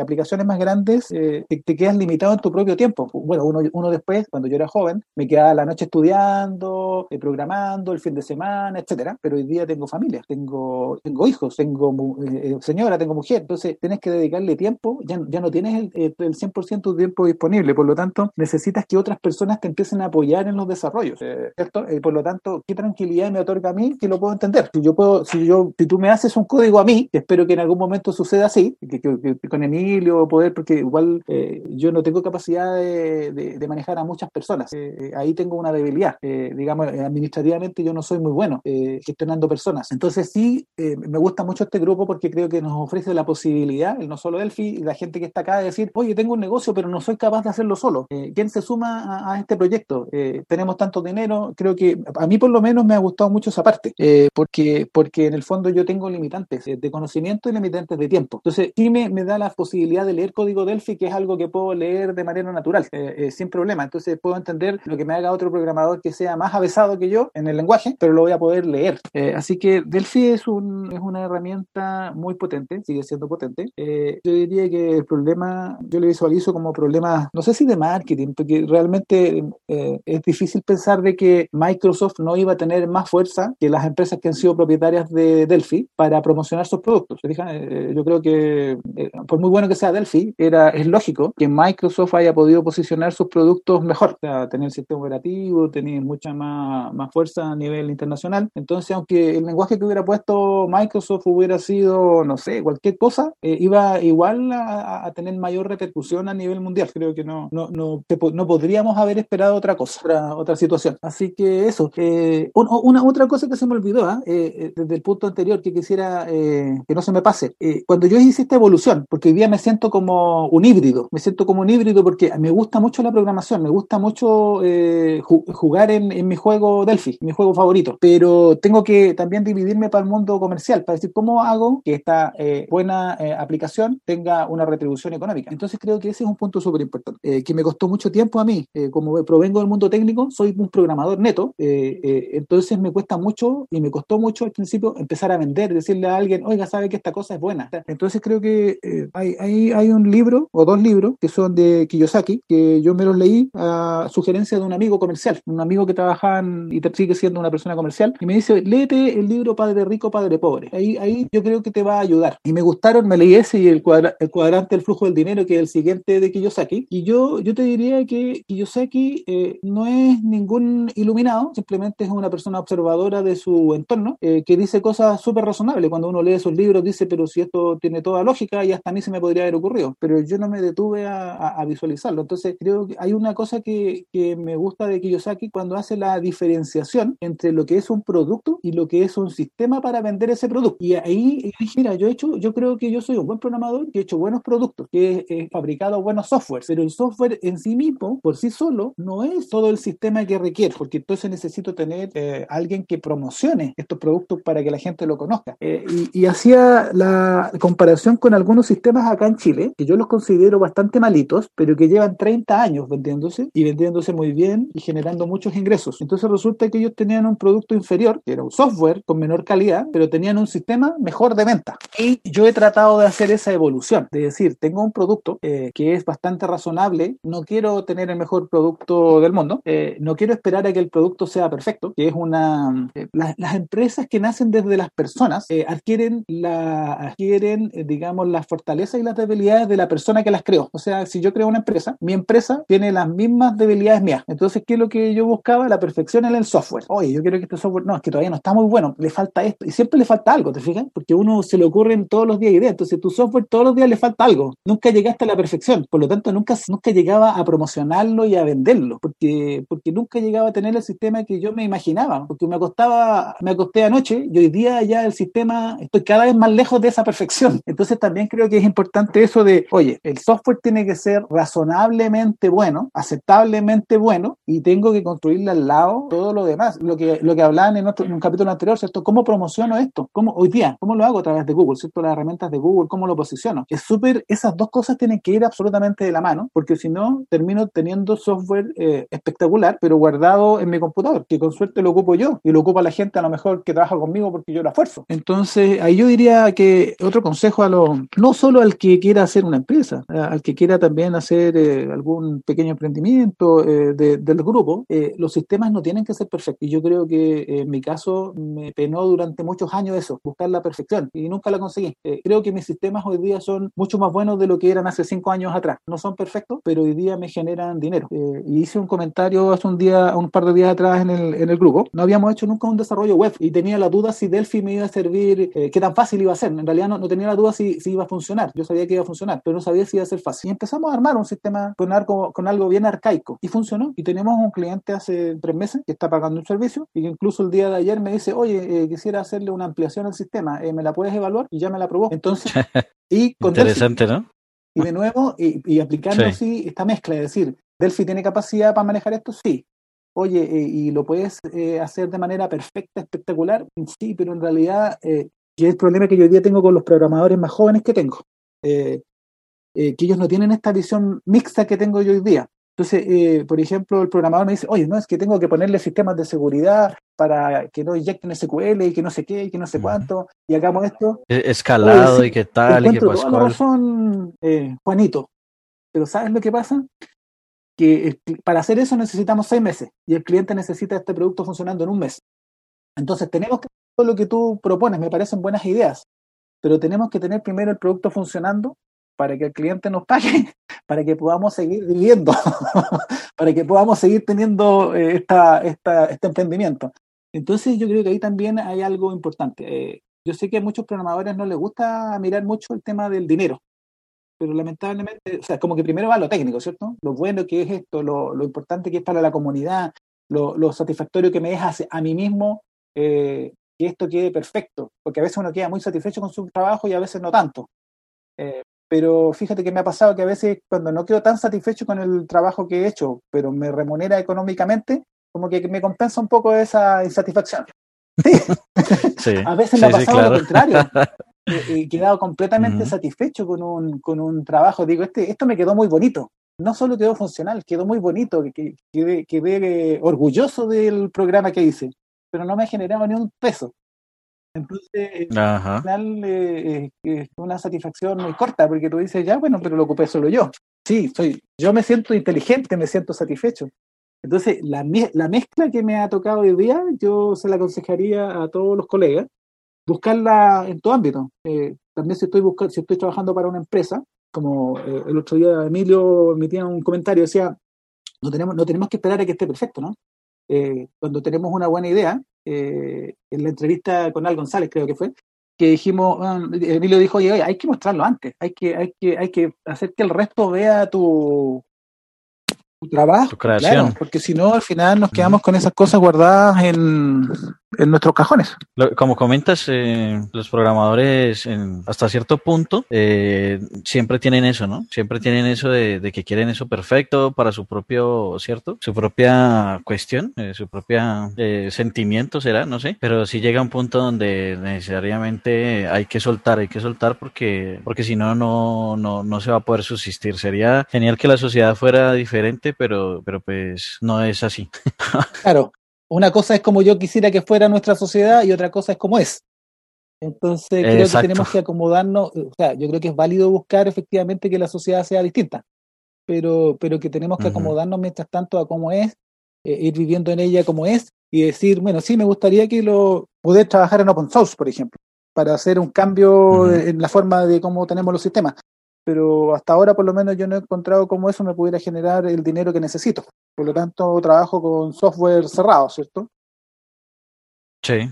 aplicaciones más grandes, te, quedas limitado en tu propio tiempo. Bueno, uno, uno después, cuando yo era joven, me quedaba la noche estudiando, programando, el fin de semana, etcétera, pero hoy día tengo familia, tengo, tengo hijos, tengo eh, eh, señora, tengo mujer, entonces tienes que dedicarle tiempo, ya, ya no tienes el, el 100% de tiempo disponible, por lo tanto necesitas que otras personas te empiecen a apoyar en los desarrollos, eh, ¿cierto? por lo tanto, ¿qué tranquilidad me otorga a mí que lo puedo entender? Si yo puedo, si yo, si tú me haces un código a mí, espero que en algún momento suceda así, que, con Emilio poder, porque igual yo no tengo capacidad de, manejar a muchas personas, ahí tengo una debilidad, digamos, administrativamente yo no soy muy bueno eh, gestionando personas. Entonces sí, eh, me gusta mucho este grupo porque creo que nos ofrece la posibilidad, el no solo Delphi, y la gente que está acá, de decir, oye, tengo un negocio, pero no soy capaz de hacerlo solo. Eh, ¿Quién se suma a, este proyecto? Tenemos tanto dinero, creo que a mí por lo menos me ha gustado mucho esa parte, porque, porque en el fondo yo tengo limitantes de conocimiento y limitantes de tiempo. Entonces sí me, me da la posibilidad de leer código Delphi, que es algo que puedo leer de manera natural, sin problema. Entonces puedo entender lo que me haga otro programador que sea más avesado que yo en el lenguaje, pero lo voy a poder leer. Eh, así que Delphi es, un, es una herramienta muy potente, sigue siendo potente. Eh, yo diría que el problema, yo lo visualizo como problema, no sé si de marketing, porque realmente eh, es difícil pensar de que Microsoft no iba a tener más fuerza que las empresas que han sido propietarias de Delphi para promocionar sus productos. yo creo que, por muy bueno que sea Delphi, era, es lógico que Microsoft haya podido posicionar sus productos mejor, o sea, tener sistema operativo, tener mucha más, más fuerza a nivel internacional. Entonces, aunque el lenguaje que hubiera puesto Microsoft hubiera sido, no sé, cualquier cosa, eh, iba igual a, tener mayor repercusión a nivel mundial. Creo que no, no, no, no podríamos haber esperado otra cosa, otra, situación. Así que eso. Eh, una, otra cosa que se me olvidó, ¿ah? eh, desde el punto anterior, que quisiera que no se me pase. cuando yo hice esta evolución, porque hoy día me siento como un híbrido, me siento como un híbrido porque me gusta mucho la programación, me gusta mucho jugar en, en mi juego Delphi, mi juego favorito, pero tengo que también dividirme para el mundo comercial, para decir cómo hago que esta eh, buena eh, aplicación tenga una retribución económica. Entonces creo que ese es un punto súper importante, eh, que me costó mucho tiempo a mí, como provengo del mundo técnico, soy un programador neto, entonces me cuesta mucho y me costó mucho al principio empezar a vender, decirle a alguien, oiga, sabe que esta cosa es buena. Entonces creo que hay, hay, hay un libro o dos libros que son de Kiyosaki, que yo me los leí a sugerencia de un amigo comercial, un amigo que trabaja y sigue siendo una persona comercial, y me dice, léete el libro Padre Rico, Padre Pobre. Ahí, ahí yo creo que te va a ayudar. Y me gustaron, me leí ese y el, el cuadrante del flujo del dinero, que es el siguiente de Kiyosaki. Y yo, yo te diría que Kiyosaki eh, no es es ningún iluminado, simplemente es una persona observadora de su entorno eh, que dice cosas súper razonables. Cuando uno lee sus libros dice, pero si esto tiene toda lógica y hasta a mí se me podría haber ocurrido, pero yo no me detuve a, visualizarlo. Entonces creo que hay una cosa que, que me gusta de Kiyosaki cuando hace la diferenciación entre lo que es un producto y lo que es un sistema para vender ese producto. Y ahí dije, mira, yo he hecho, yo creo que yo soy un buen programador que he hecho buenos productos, que he, fabricado buenos software, pero el software en sí mismo, por sí solo, no es todo el sistema que requiere, porque entonces necesito tener eh, alguien que promocione estos productos para que la gente lo conozca. Eh, y, y hacía la comparación con algunos sistemas acá en Chile, que yo los considero bastante malitos, pero que llevan 30 años vendiéndose y vendiéndose muy bien y generando muchos ingresos. Entonces resulta que ellos tenían un producto inferior, que era un software con menor calidad, pero tenían un sistema mejor de venta. Y yo he tratado de hacer esa evolución, de decir, tengo un producto eh, que es bastante razonable, no quiero tener el mejor producto del mundo, eh, no quiero esperar a que el producto sea perfecto, que es una... Eh, las empresas que nacen desde las personas adquieren, la, adquieren digamos, las fortalezas y las debilidades de la persona que las creó. O sea, si yo creo una empresa, mi empresa tiene las mismas debilidades mías. Entonces, ¿qué es lo que yo buscaba? La perfección en el software. Oye, yo quiero que este software, no, es que todavía no está muy bueno, le falta esto. Y siempre le falta algo, ¿te fijas? Porque uno se le ocurren todos los días ideas. Entonces, tu software todos los días le falta algo. Nunca llegaste a la perfección. Por lo tanto, nunca, nunca llegaba a promocionarlo y a venderlo. Porque, porque nunca llegaba a tener el sistema que yo me imaginaba. Porque me acostaba, me acosté anoche y hoy día ya el sistema, estoy cada vez más lejos de esa perfección. [laughs] Entonces, también creo que es importante eso de, oye, el software tiene que ser razonablemente bueno, aceptablemente bueno, y tengo que construirle al lado todo lo demás. Lo que, lo que hablaban en, otro, en un capítulo anterior, ¿cierto? ¿Cómo promociono esto? ¿Cómo, hoy día, ¿cómo lo hago a través de Google? ¿Cierto? Las herramientas de Google, ¿cómo lo posiciono? Es súper, esas dos cosas tienen que ir absolutamente de la mano, porque si no, termino teniendo software eh, espectacular, pero guardado en mi computador, que con suerte lo ocupo yo, y lo ocupa la gente a lo mejor que trabaja conmigo porque yo lo esfuerzo. Entonces, ahí yo diría que otro consejo a los, no solo al que quiera hacer una empresa, al que quiera también hacer eh, algún pequeño emprendimiento eh, del grupo, los sistemas no tienen que ser perfectos. Y yo creo que en mi caso me penó durante muchos años eso, buscar la perfección, y nunca la conseguí. creo que mis sistemas hoy día son mucho más buenos de lo que eran hace cinco años atrás. No son perfectos, pero hoy día me generan dinero. y hice un comentario hace un día, un par de días atrás en el, en el grupo. No habíamos hecho nunca un desarrollo web y tenía la duda si Delphi me iba a servir, qué tan fácil iba a ser. En realidad no, no tenía la duda si, si, iba a funcionar. Yo sabía que iba a funcionar, pero no sabía si iba a ser fácil. Y empezamos a armar un sistema con algo, con algo bien arcaico y funcionó. Y tenemos un cliente hace tres meses que está pagando un servicio y que incluso el día de ayer me dice, oye, eh, quisiera hacerle una ampliación al sistema, eh, ¿me la puedes evaluar? Y ya me la aprobó. Entonces, [laughs] y con Interesante, ¿no? Y de nuevo, y, aplicando así esta mezcla, es decir, Delphi tiene capacidad para manejar esto, sí. Oye, eh, ¿y lo puedes hacer de manera perfecta, espectacular? Sí, pero en realidad, eh, que es el problema que yo hoy día tengo con los programadores más jóvenes que tengo, que ellos no tienen esta visión mixta que tengo yo hoy día. Entonces, eh, por ejemplo, el programador me dice, oye, no, es que tengo que ponerle sistemas de seguridad para que no inyecten SQL y que no sé qué y que no sé cuánto, y hagamos esto. E-, escalado y qué tal y qué toda la razón, eh, Juanito. Pero ¿sabes lo que pasa? Que para hacer eso necesitamos seis meses y el cliente necesita este producto funcionando en un mes. Entonces, tenemos que todo lo que tú propones, me parecen buenas ideas, pero tenemos que tener primero el producto funcionando para que el cliente nos pague, [laughs] para que podamos seguir viviendo, [laughs] para que podamos seguir teniendo eh, esta, esta, este emprendimiento. Entonces yo creo que ahí también hay algo importante. Eh, yo sé que a muchos programadores no les gusta mirar mucho el tema del dinero, pero lamentablemente, o sea, como que primero va lo técnico, ¿cierto? Lo bueno que es esto, lo, lo importante que es para la comunidad, lo, lo satisfactorio que me deja a mí mismo eh, que esto quede perfecto, porque a veces uno queda muy satisfecho con su trabajo y a veces no tanto. Eh, pero fíjate que me ha pasado que a veces cuando no quedo tan satisfecho con el trabajo que he hecho, pero me remunera económicamente, como que me compensa un poco esa insatisfacción. [laughs] Sí. a veces me ha pasado lo contrario. [laughs] He, quedado completamente satisfecho con un, con un trabajo. Digo, este, esto me quedó muy bonito. No solo quedó funcional, quedó muy bonito, que, quedé, quedé orgulloso del programa que hice, pero no me ha generado ni un peso. Entonces, al final eh, es una satisfacción muy corta, porque tú dices, ya, bueno, pero lo ocupé solo yo. Sí, soy, yo me siento inteligente, me siento satisfecho. Entonces, la, la mezcla que me ha tocado hoy día, yo se la aconsejaría a todos los colegas, buscarla en tu ámbito. Eh, también si estoy, buscando, si estoy trabajando para una empresa, como eh, el otro día Emilio emitía un comentario, decía, no tenemos, no tenemos que esperar a que esté perfecto, ¿no? Eh, cuando tenemos una buena idea, eh, en la entrevista con Al González creo que fue, que dijimos, Emilio dijo, oye, hay que mostrarlo antes, hay que, hay que, hay que hacer que el resto vea tu, tu trabajo, tu creación. porque si no, al final nos quedamos con esas cosas guardadas en, en nuestros cajones. Como comentas, eh, los programadores en, hasta cierto punto eh, siempre tienen eso, ¿no? Siempre tienen eso de, de, que quieren eso perfecto para su propio, ¿cierto? Su propia cuestión, eh, su propia sentimiento será, no sé. Pero si llega un punto donde necesariamente hay que soltar, hay que soltar porque, porque si no, no, no, no se va a poder subsistir. Sería genial que la sociedad fuera diferente, pero, pero pues no es así. [laughs] claro, una cosa es como yo quisiera que fuera nuestra sociedad y otra cosa es como es. Entonces creo Exacto. que tenemos que acomodarnos, o sea, yo creo que es válido buscar efectivamente que la sociedad sea distinta, pero, pero que tenemos que acomodarnos mientras tanto a cómo es, eh, ir viviendo en ella como es y decir, bueno, sí, me gustaría que lo poder trabajar en open source, por ejemplo, para hacer un cambio uh -huh. en la forma de cómo tenemos los sistemas. Pero hasta ahora, por lo menos, yo no he encontrado cómo eso me pudiera generar el dinero que necesito. Por lo tanto, trabajo con software cerrado, ¿cierto? Sí,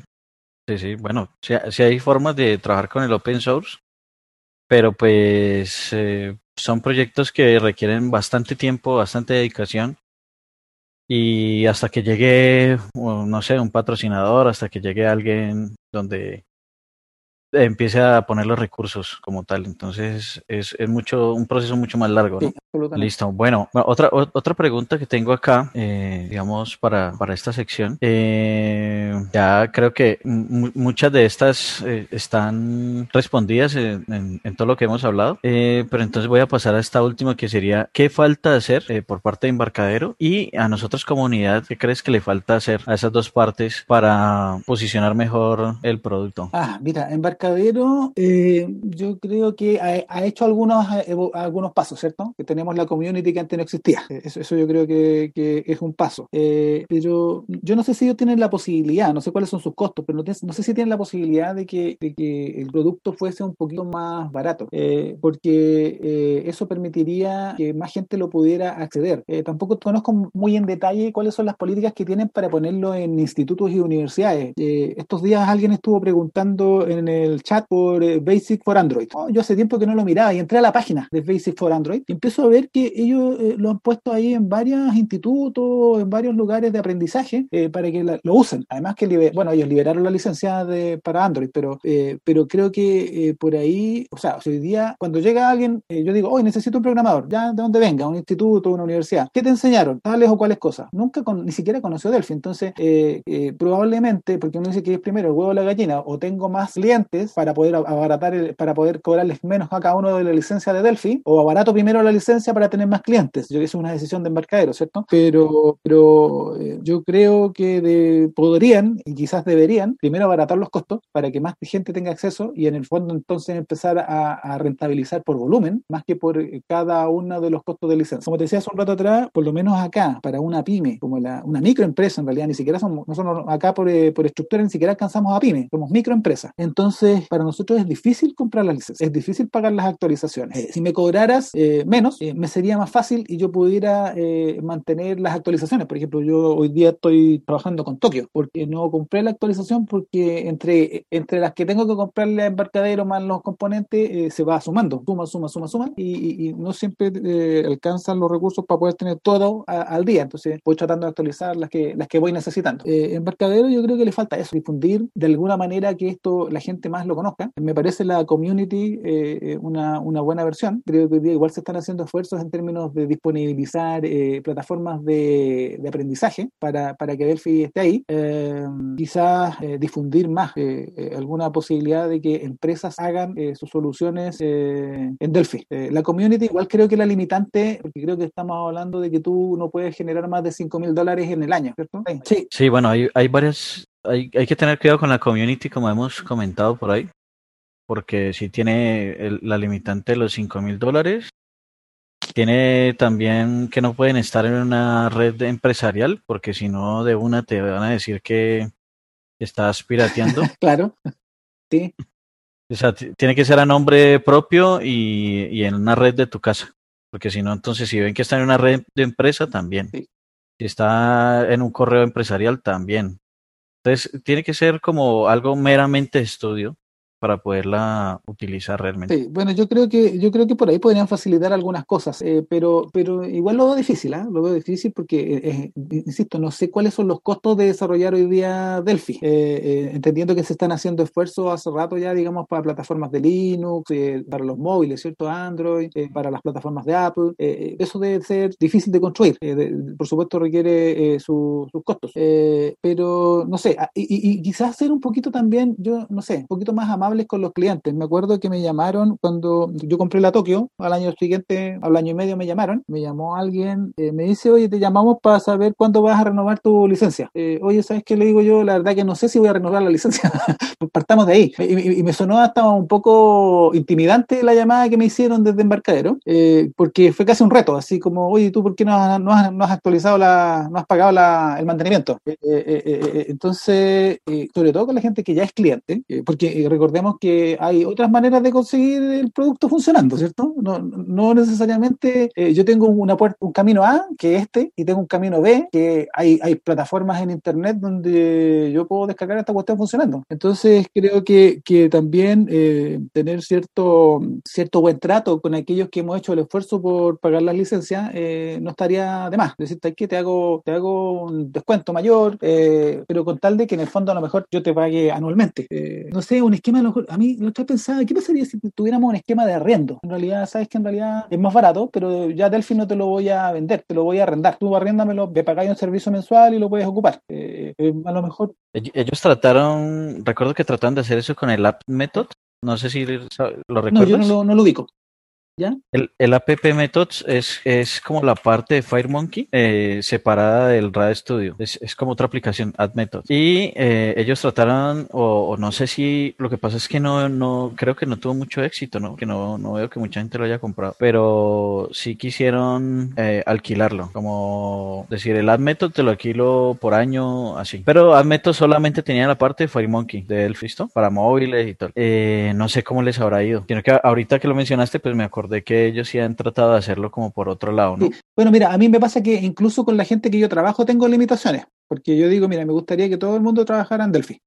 sí, sí. Bueno, sí hay formas de trabajar con el open source, pero pues eh, son proyectos que requieren bastante tiempo, bastante dedicación. Y hasta que llegue, no sé, un patrocinador, hasta que llegue alguien donde empiece a poner los recursos como tal. Entonces es, es mucho un proceso mucho más largo. ¿no? Sí, Listo. Bueno, otra otra pregunta que tengo acá, eh, digamos para para esta sección. Eh, ya creo que muchas de estas eh, están respondidas en, en, en, todo lo que hemos hablado. Eh, pero entonces voy a pasar a esta última que sería qué falta hacer eh, por parte de Embarcadero y a nosotros comunidad. ¿Qué crees que le falta hacer a esas dos partes para posicionar mejor el producto? Ah, mira, Embarcadero Embarcadero, eh, yo creo que ha, hecho algunos, algunos pasos, ¿cierto? Que tenemos la community que antes no existía. Eh, eso, yo creo que, es un paso. Eh, pero yo no sé si ellos tienen la posibilidad, no sé cuáles son sus costos, pero no, sé si tienen la posibilidad de que, el producto fuese un poquito más barato, eh, porque eso permitiría que más gente lo pudiera acceder. tampoco conozco muy en detalle cuáles son las políticas que tienen para ponerlo en institutos y universidades. estos días alguien estuvo preguntando en el el chat por eh, Basic for Android. Oh, yo hace tiempo que no lo miraba y entré a la página de Basic for Android y empiezo a ver que ellos eh, lo han puesto ahí en varios institutos, en varios lugares de aprendizaje eh, para que la, lo usen. Además que, bueno, ellos liberaron la licencia de, para Android, pero, eh, pero creo que eh, por ahí, o sea, hoy día, cuando llega alguien, yo digo, hoy necesito un programador, ya de donde venga, un instituto, una universidad. ¿Qué te enseñaron? Tales o cuáles cosas. Nunca, con, ni siquiera conoció Delphi. Entonces, probablemente, porque uno dice que es primero el huevo o la gallina, o tengo más clientes para poder abaratar, el, para poder cobrarles menos a cada uno de la licencia de Delphi, o abarato primero la licencia para tener más clientes. Yo que es una decisión de embarcadero, ¿cierto? Pero, pero eh, yo creo que de, podrían, y quizás deberían, primero abaratar los costos para que más gente tenga acceso y en el fondo entonces empezar a, a rentabilizar por volumen, más que por cada uno de los costos de licencia. Como te decía hace un rato atrás, por lo menos acá, para una pyme, como la, una microempresa en realidad, ni siquiera somos, nosotros acá por, eh, por estructura ni siquiera alcanzamos a pyme, somos microempresas. Entonces, para nosotros es difícil comprar las licencias, es difícil pagar las actualizaciones. Eh, si me cobraras eh, menos, eh, me sería más fácil y yo pudiera eh, mantener las actualizaciones. Por ejemplo, yo hoy día estoy trabajando con Tokio, porque no compré la actualización porque entre, entre las que tengo que comprarle a embarcadero más los componentes, se va sumando, suma, suma, suma, suma, y, y, y no siempre alcanzan los recursos para poder tener todo a, al día. Entonces voy tratando de actualizar las que, las que voy necesitando. embarcadero yo creo que le falta eso, difundir de alguna manera que esto la gente más lo conozca. Me parece la community eh, una, una, buena versión. Creo que igual se están haciendo esfuerzos en términos de disponibilizar eh, plataformas de, de, aprendizaje para, para que Delphi esté ahí. Eh, quizás eh, difundir más eh, alguna posibilidad de que empresas hagan sus soluciones en Delphi. la community igual creo que la limitante, porque creo que estamos hablando de que tú no puedes generar más de 5 mil dólares en el año, ¿cierto? Sí, sí bueno, hay, hay varias hay, hay, que tener cuidado con la community, como hemos comentado por ahí, porque si tiene el, la limitante de los 5 mil dólares, tiene también que no pueden estar en una red empresarial, porque si no, de una te van a decir que estás pirateando. [laughs] claro, sí. O sea, tiene que ser a nombre propio y, y, en una red de tu casa. porque si no, entonces si ven que está en una red de empresa, también. Si está en un correo empresarial, también. Entonces, tiene que ser como algo meramente estudio para poderla utilizar realmente. Bueno, yo creo que yo creo que por ahí podrían facilitar algunas cosas, eh, pero pero igual lo veo difícil, ¿eh? lo veo difícil porque, eh, insisto, no sé cuáles son los costos de desarrollar hoy día Delphi, eh, entendiendo que se están haciendo esfuerzos hace rato ya, digamos, para plataformas de Linux, para los móviles, ¿cierto? Android, para las plataformas de Apple, eso debe ser difícil de construir, por supuesto requiere sus costos, pero no sé, y, y quizás ser un poquito también, yo no sé, un poquito más amable con los clientes. Me acuerdo que me llamaron cuando yo compré la Tokio, al año siguiente, al año y medio me llamaron, me llamó alguien, eh, me dice, oye, te llamamos para saber cuándo vas a renovar tu licencia. Eh, oye, ¿sabes qué le digo yo? La verdad que no sé si voy a renovar la licencia. [laughs] Partamos de ahí. Y, me sonó hasta un poco intimidante la llamada que me hicieron desde embarcadero, eh, porque fue casi un reto, así como, oye, ¿tú por qué no has, no has, actualizado la, no has pagado la, el mantenimiento? entonces, sobre todo con la gente que ya es cliente, porque recordemos que hay otras maneras de conseguir el producto funcionando, ¿cierto? No, no necesariamente eh, yo tengo una puerta, un camino A, que es este, y tengo un camino B, que hay, plataformas en Internet donde yo puedo descargar esta cuestión funcionando. Entonces creo que, también eh, tener cierto, cierto buen trato con aquellos que hemos hecho el esfuerzo por pagar las licencias eh, no estaría de más. Decirte que te hago, te hago un descuento mayor, pero con tal de que en el fondo a lo mejor yo te pague anualmente. no sé, un esquema a mí lo estoy pensando, ¿qué pasaría si tuviéramos un esquema de arriendo? En realidad, sabes que en realidad es más barato, pero ya Delphi no te lo voy a vender, te lo voy a arrendar. Tú arréndamelo, me pagáis un servicio mensual y lo puedes ocupar. Eh, eh, a lo mejor. Ellos trataron, recuerdo que trataron de hacer eso con el App Method. No sé si lo recuerdas. No, yo no lo ubico. El, app methods es, es como la parte de FireMonkey eh, separada del RAD Studio. Es, es, como otra aplicación, Add Methods. Y eh, ellos trataron, o, no sé si lo que pasa es que no, no, creo que no tuvo mucho éxito, ¿no? Que no, no veo que mucha gente lo haya comprado. Pero sí quisieron eh, alquilarlo. Como decir, el Add Method te lo alquilo por año, así. Pero Add solamente tenía la parte de FireMonkey, de Elf, ¿listo? Para móviles y tal. no sé cómo les habrá ido. Sino que ahorita que lo mencionaste, pues me acuerdo de que ellos sí han tratado de hacerlo como por otro lado, ¿no? Bueno, mira, a mí me pasa que incluso con la gente que yo trabajo tengo limitaciones, porque yo digo, mira, me gustaría que todo el mundo trabajara en Delphi.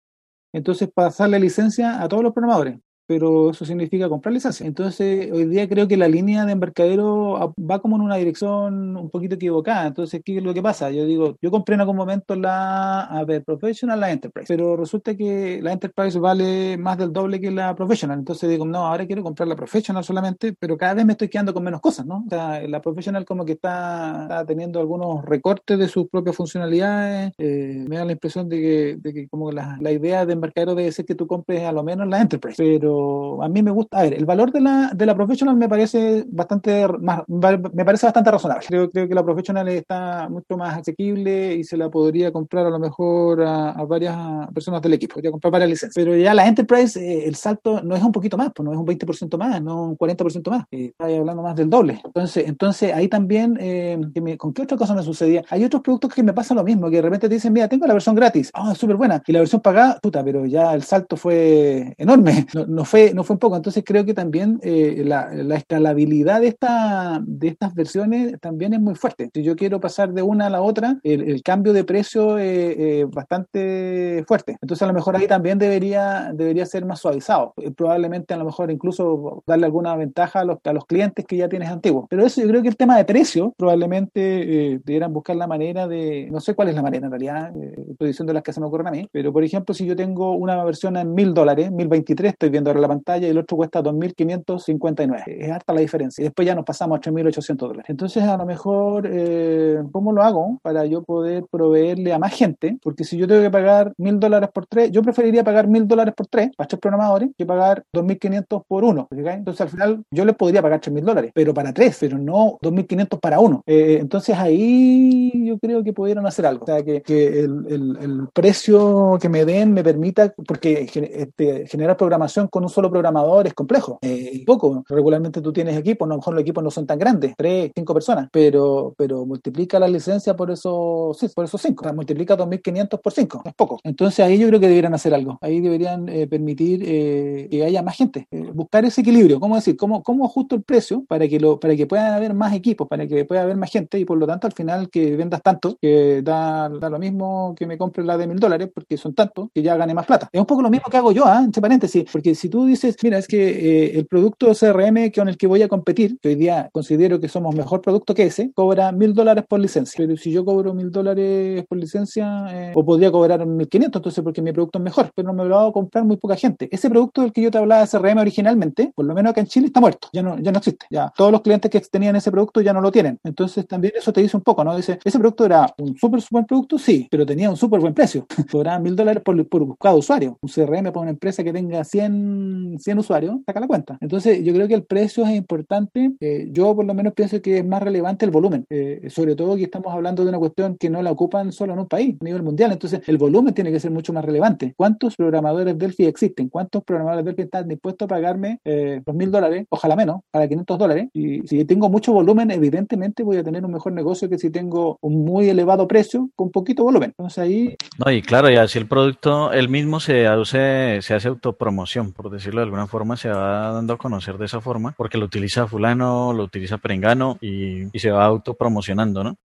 Entonces, pasarle licencia a todos los programadores pero eso significa comprar licencia. Entonces, hoy día creo que la línea de embarcadero va como en una dirección un poquito equivocada. Entonces, ¿qué es lo que pasa? Yo digo, yo compré en algún momento la a ver, Professional, la Enterprise, pero resulta que la Enterprise vale más del doble que la Professional. Entonces digo, no, ahora quiero comprar la Professional solamente, pero cada vez me estoy quedando con menos cosas, ¿no? O sea, la Professional como que está, teniendo algunos recortes de sus propias funcionalidades. Eh, me da la impresión de que, de que como la, la idea de embarcadero debe ser que tú compres a lo menos la Enterprise, pero a mí me gusta, a ver, el valor de la, de la professional me parece bastante más, me parece bastante razonable. Creo, creo que la professional está mucho más asequible y se la podría comprar a lo mejor a, varias personas del equipo, podría comprar varias licencias. Pero ya la Enterprise, eh, el salto no es un poquito más, pues no es un 20% más, no un 40% más, eh, está hablando más del doble. Entonces, entonces ahí también, eh, ¿con qué otra cosa me sucedía? Hay otros productos que me pasa lo mismo, que de repente te dicen, mira, tengo la versión gratis, ah, súper buena, y la versión pagada, puta, pero ya el salto fue enorme, [laughs] no, no fue, no fue un poco. Entonces creo que también eh, la, escalabilidad de, esta, de estas versiones también es muy fuerte. Si yo quiero pasar de una a la otra, el, cambio de precio es bastante fuerte. Entonces a lo mejor ahí también debería, debería ser más suavizado. Eh, probablemente a lo mejor incluso darle alguna ventaja a los, a los clientes que ya tienes antiguos. Pero eso yo creo que el tema de precio probablemente eh, debieran buscar la manera de, no sé cuál es la manera en realidad, estoy diciendo las que se me ocurren a mí, pero por ejemplo si yo tengo una versión en mil dólares, 1023, estoy viendo la pantalla, y el otro cuesta 2.559. Es harta la diferencia. Y después ya nos pasamos a 3.800 dólares. Entonces, a lo mejor, eh, ¿cómo lo hago para yo poder proveerle a más gente? Porque si yo tengo que pagar 1.000 dólares por tres, yo preferiría pagar 1.000 dólares por tres para tres programadores que pagar 2.500 por uno. Entonces, al final, yo les podría pagar 3.000 dólares, pero para tres, pero no 2.500 para uno. Eh, entonces, ahí yo creo que pudieron hacer algo. O sea, que, que el, el, el, precio que me den me permita, porque este, generar programación con un solo programador es complejo, eh, poco. Regularmente tú tienes equipos, a lo mejor los equipos no son tan grandes, tres, cinco personas, pero, pero multiplica la licencia por eso, sí, por esos cinco. O sea, multiplica 2.500 por cinco, es poco. Entonces ahí yo creo que deberían hacer algo. Ahí deberían eh, permitir eh, que haya más gente. Eh, buscar ese equilibrio, ¿cómo decir? ¿Cómo, ¿Cómo ajusto el precio para que, lo, para que puedan haber más equipos, para que pueda haber más gente y por lo tanto al final que vendas tanto, que da, da lo mismo que me compre la de mil dólares, porque son tantos, que ya gane más plata. Es un poco lo mismo que hago yo, ¿ah? entre paréntesis, porque si tú dices, mira, es que eh, el producto CRM con el que voy a competir, que hoy día considero que somos mejor producto que ese, cobra mil dólares por licencia. Pero si yo cobro mil dólares por licencia, eh, o podría cobrar mil quinientos, entonces porque mi producto es mejor, pero no me lo va a comprar muy poca gente. Ese producto del que yo te hablaba CRM originalmente, por lo menos acá en Chile está muerto, ya no, ya no existe. Ya todos los clientes que tenían ese producto ya no lo tienen. Entonces también eso te dice un poco, ¿no? Dice, ese producto era un súper buen producto, sí, pero tenía un súper buen precio. [laughs] Cobraba mil dólares por, por cada usuario. Un CRM para una empresa que tenga 100, 100 usuarios, saca la cuenta. Entonces yo creo que el precio es importante. Eh, yo por lo menos pienso que es más relevante el volumen. Eh, sobre todo que estamos hablando de una cuestión que no la ocupan solo en un país, a nivel mundial. Entonces el volumen tiene que ser mucho más relevante. ¿Cuántos programadores Delphi existen? ¿Cuántos programadores Delphi están dispuestos a pagarme eh, los mil dólares, ojalá menos, para 500 dólares? Y si tengo mucho volumen, evidentemente voy a tener un mejor negocio que si tengo un muy elevado precio con poquito volumen. Entonces ahí... No, y claro, y así el producto, él mismo se hace, se hace autopromoción, por decirlo de alguna forma, se va dando a conocer de esa forma, porque lo utiliza fulano, lo utiliza perengano y, y se va autopromocionando, ¿no?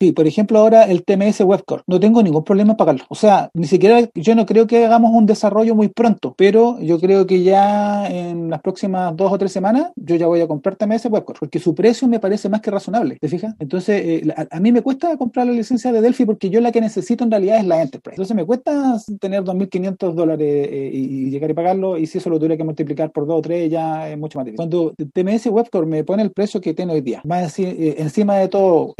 Sí, por ejemplo, ahora el TMS Webcore. No tengo ningún problema en pagarlo. O sea, ni siquiera, yo no creo que hagamos un desarrollo muy pronto, pero yo creo que ya en las próximas dos o tres semanas yo ya voy a comprar TMS Webcore, porque su precio me parece más que razonable. ¿Te fijas? Entonces, eh, a, a, mí me cuesta comprar la licencia de Delphi porque yo la que necesito en realidad es la Enterprise. Entonces, me cuesta tener 2.500 dólares eh, y, y, llegar y pagarlo, y si eso lo tuviera que multiplicar por dos o tres, ya es mucho más difícil. Cuando TMS Webcore me pone el precio que tiene hoy día, más eh, encima de todo,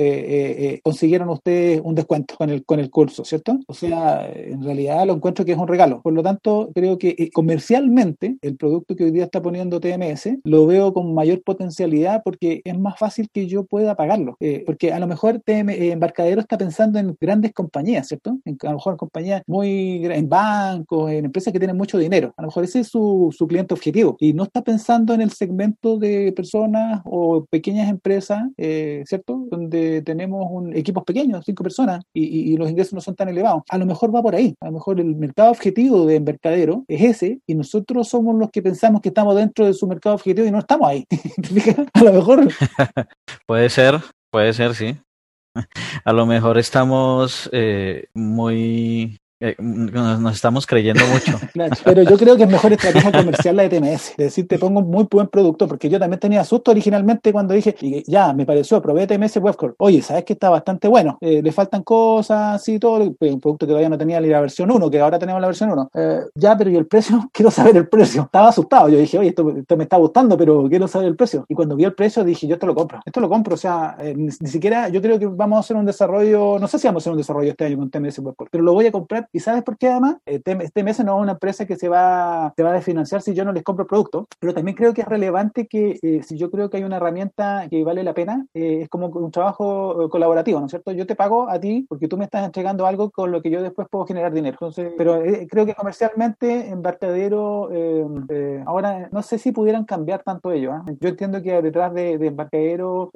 consiguieron ustedes un descuento con el, con el curso, ¿cierto? O sea, en realidad lo encuentro que es un regalo. Por lo tanto, creo que eh, comercialmente el producto que hoy día está poniendo TMS lo veo con mayor potencialidad porque es más fácil que yo pueda pagarlo. Eh, porque a lo mejor TM, eh, Embarcadero está pensando en grandes compañías, ¿cierto? En, a lo mejor en compañías muy, en bancos, en empresas que tienen mucho dinero. A lo mejor ese es su, su cliente objetivo. Y no está pensando en el segmento de personas o pequeñas empresas, ¿cierto? Donde tenemos un, equipos pequeños, cinco personas, y, los ingresos no son tan elevados. A lo mejor va por ahí. A lo mejor el mercado objetivo de Embarcadero es ese, y nosotros somos los que pensamos que estamos dentro de su mercado objetivo y no estamos ahí. [laughs] a lo mejor. [laughs] puede ser, puede ser, sí. [laughs] A lo mejor estamos eh, muy eh, nos estamos creyendo mucho. [laughs] Pero yo creo que es mejor estrategia comercial la de TMS. Es decir, te pongo un muy buen producto, porque yo también tenía susto originalmente cuando dije, ya, me pareció, probé TMS Webcore. Oye, ¿sabes que está bastante bueno? Eh, le faltan cosas, y todo. Un producto que todavía no tenía la versión 1, que ahora tenemos la versión 1. Eh, ya, pero ¿y el precio? [laughs] Quiero saber el precio. Estaba asustado. Yo dije, oye, esto, esto, me está gustando, pero quiero saber el precio. Y cuando vi el precio dije, yo esto lo compro. Esto lo compro. O sea, ni, ni, siquiera, yo creo que vamos a hacer un desarrollo, no sé si vamos a hacer un desarrollo este año con TMS Webcore, pero lo voy a comprar. ¿Y sabes por qué además? Eh, TMS no es una empresa que se va, se va a desfinanciar si yo no les compro producto, pero también creo que es relevante que eh, si yo creo que hay una herramienta que vale la pena, eh, es como un trabajo colaborativo, ¿no es cierto? Yo te pago a ti porque tú me estás entregando algo con lo que yo después puedo generar dinero. Entonces, pero creo que comercialmente, Embarcadero, ahora no sé si pudieran cambiar tanto ello. Yo entiendo que detrás de, de Embarcadero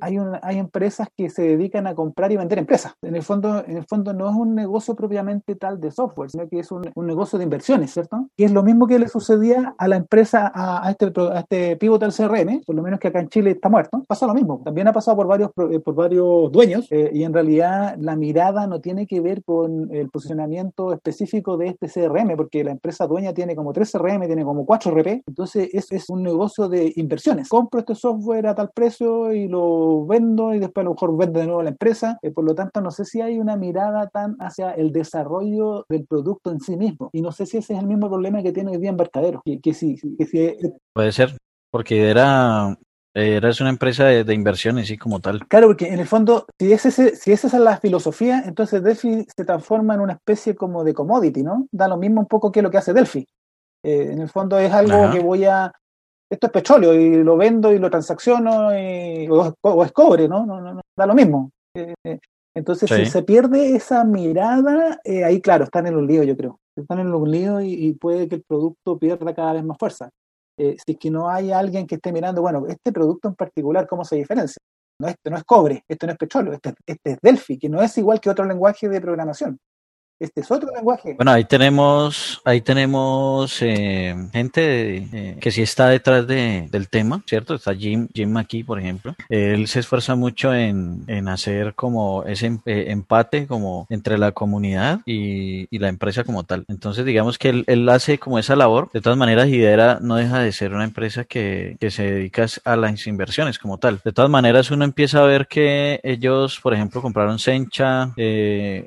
hay, un, hay empresas que se dedican a comprar y vender empresas. En el fondo, en el fondo no es un negocio propiamente tal de software, sino que es un, un, negocio de inversiones, ¿cierto? Que es lo mismo que le sucedía a la empresa, a, a este, a este pivotal CRM, por lo menos que acá en Chile está muerto, pasa lo mismo. También ha pasado por varios, por varios dueños eh, y en realidad la mirada no tiene que ver con el posicionamiento específico de este CRM, porque la empresa dueña tiene como tres CRM, tiene como cuatro RP, entonces es, es un negocio de inversiones. Compro este software a tal precio y lo vendo y después a lo mejor vende de nuevo la empresa, eh, por lo tanto no sé si hay una mirada tan hacia el desarrollo del producto en sí mismo. Y no sé si ese es el mismo problema que tiene hoy día Embarcadero. Que, que si, que es... Puede ser, porque era era una empresa de, de, inversiones, sí, como tal. Claro, porque en el fondo, si, es ese, si esa es la filosofía, entonces Delphi se transforma en una especie como de commodity, ¿no? Da lo mismo un poco que lo que hace Delphi. Eh, en el fondo es algo Ajá. que voy a... Esto es petróleo y lo vendo y lo transacciono y, o, o, es cobre, ¿no? No, no, no Da lo mismo. Eh, entonces, sí. si se pierde esa mirada, eh, ahí, claro, están en un lío, yo creo. están en los líos y, puede que el producto pierda cada vez más fuerza. Eh, si es que no hay alguien que esté mirando, bueno, este producto en particular, ¿cómo se diferencia? No, este no es cobre, esto no es petróleo, este, este es Delphi, que no es igual que otro lenguaje de programación. Este es otro lenguaje. Bueno, ahí tenemos, ahí tenemos eh, gente eh, que sí está detrás de, del tema, ¿cierto? Está Jim, Jim aquí, por ejemplo. Él se esfuerza mucho en, en hacer como ese em, eh, empate como entre la comunidad y, y, la empresa como tal. Entonces, digamos que él, él, hace como esa labor. De todas maneras, Hidera no deja de ser una empresa que, que se dedica a las inversiones como tal. De todas maneras, uno empieza a ver que ellos, por ejemplo, compraron Sencha,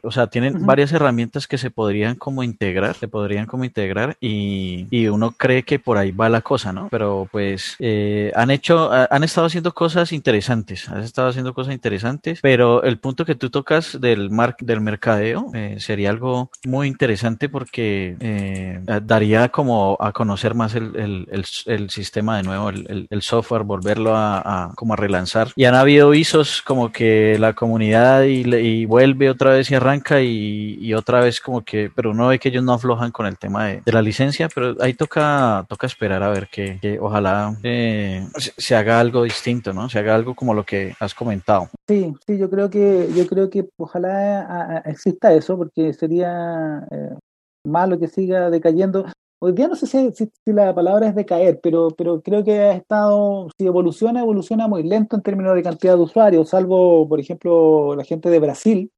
o sea, tienen varias herramientas que se podrían como integrar, se podrían como integrar y, y uno cree que por ahí va la cosa, ¿no? Pero pues eh, han hecho, han estado haciendo cosas interesantes, han estado haciendo cosas interesantes, pero el punto que tú tocas del mar, del mercadeo eh, sería algo muy interesante porque eh, daría como a conocer más el, el, el, sistema de nuevo, el, el software, volverlo a, a, como a relanzar. Y han habido ISOs como que la comunidad y, y vuelve otra vez y arranca y, y otra otra vez como que, pero uno ve que ellos no aflojan con el tema de, la licencia, pero ahí toca, toca esperar a ver que, ojalá eh, se, haga algo distinto, ¿no? Se haga algo como lo que has comentado. Sí, sí, yo creo que, yo creo que ojalá exista eso, porque sería eh, malo que siga decayendo. Hoy día no sé si, si, la palabra es decaer, pero, pero creo que ha estado, si evoluciona, evoluciona muy lento en términos de cantidad de usuarios, salvo, por ejemplo, la gente de Brasil,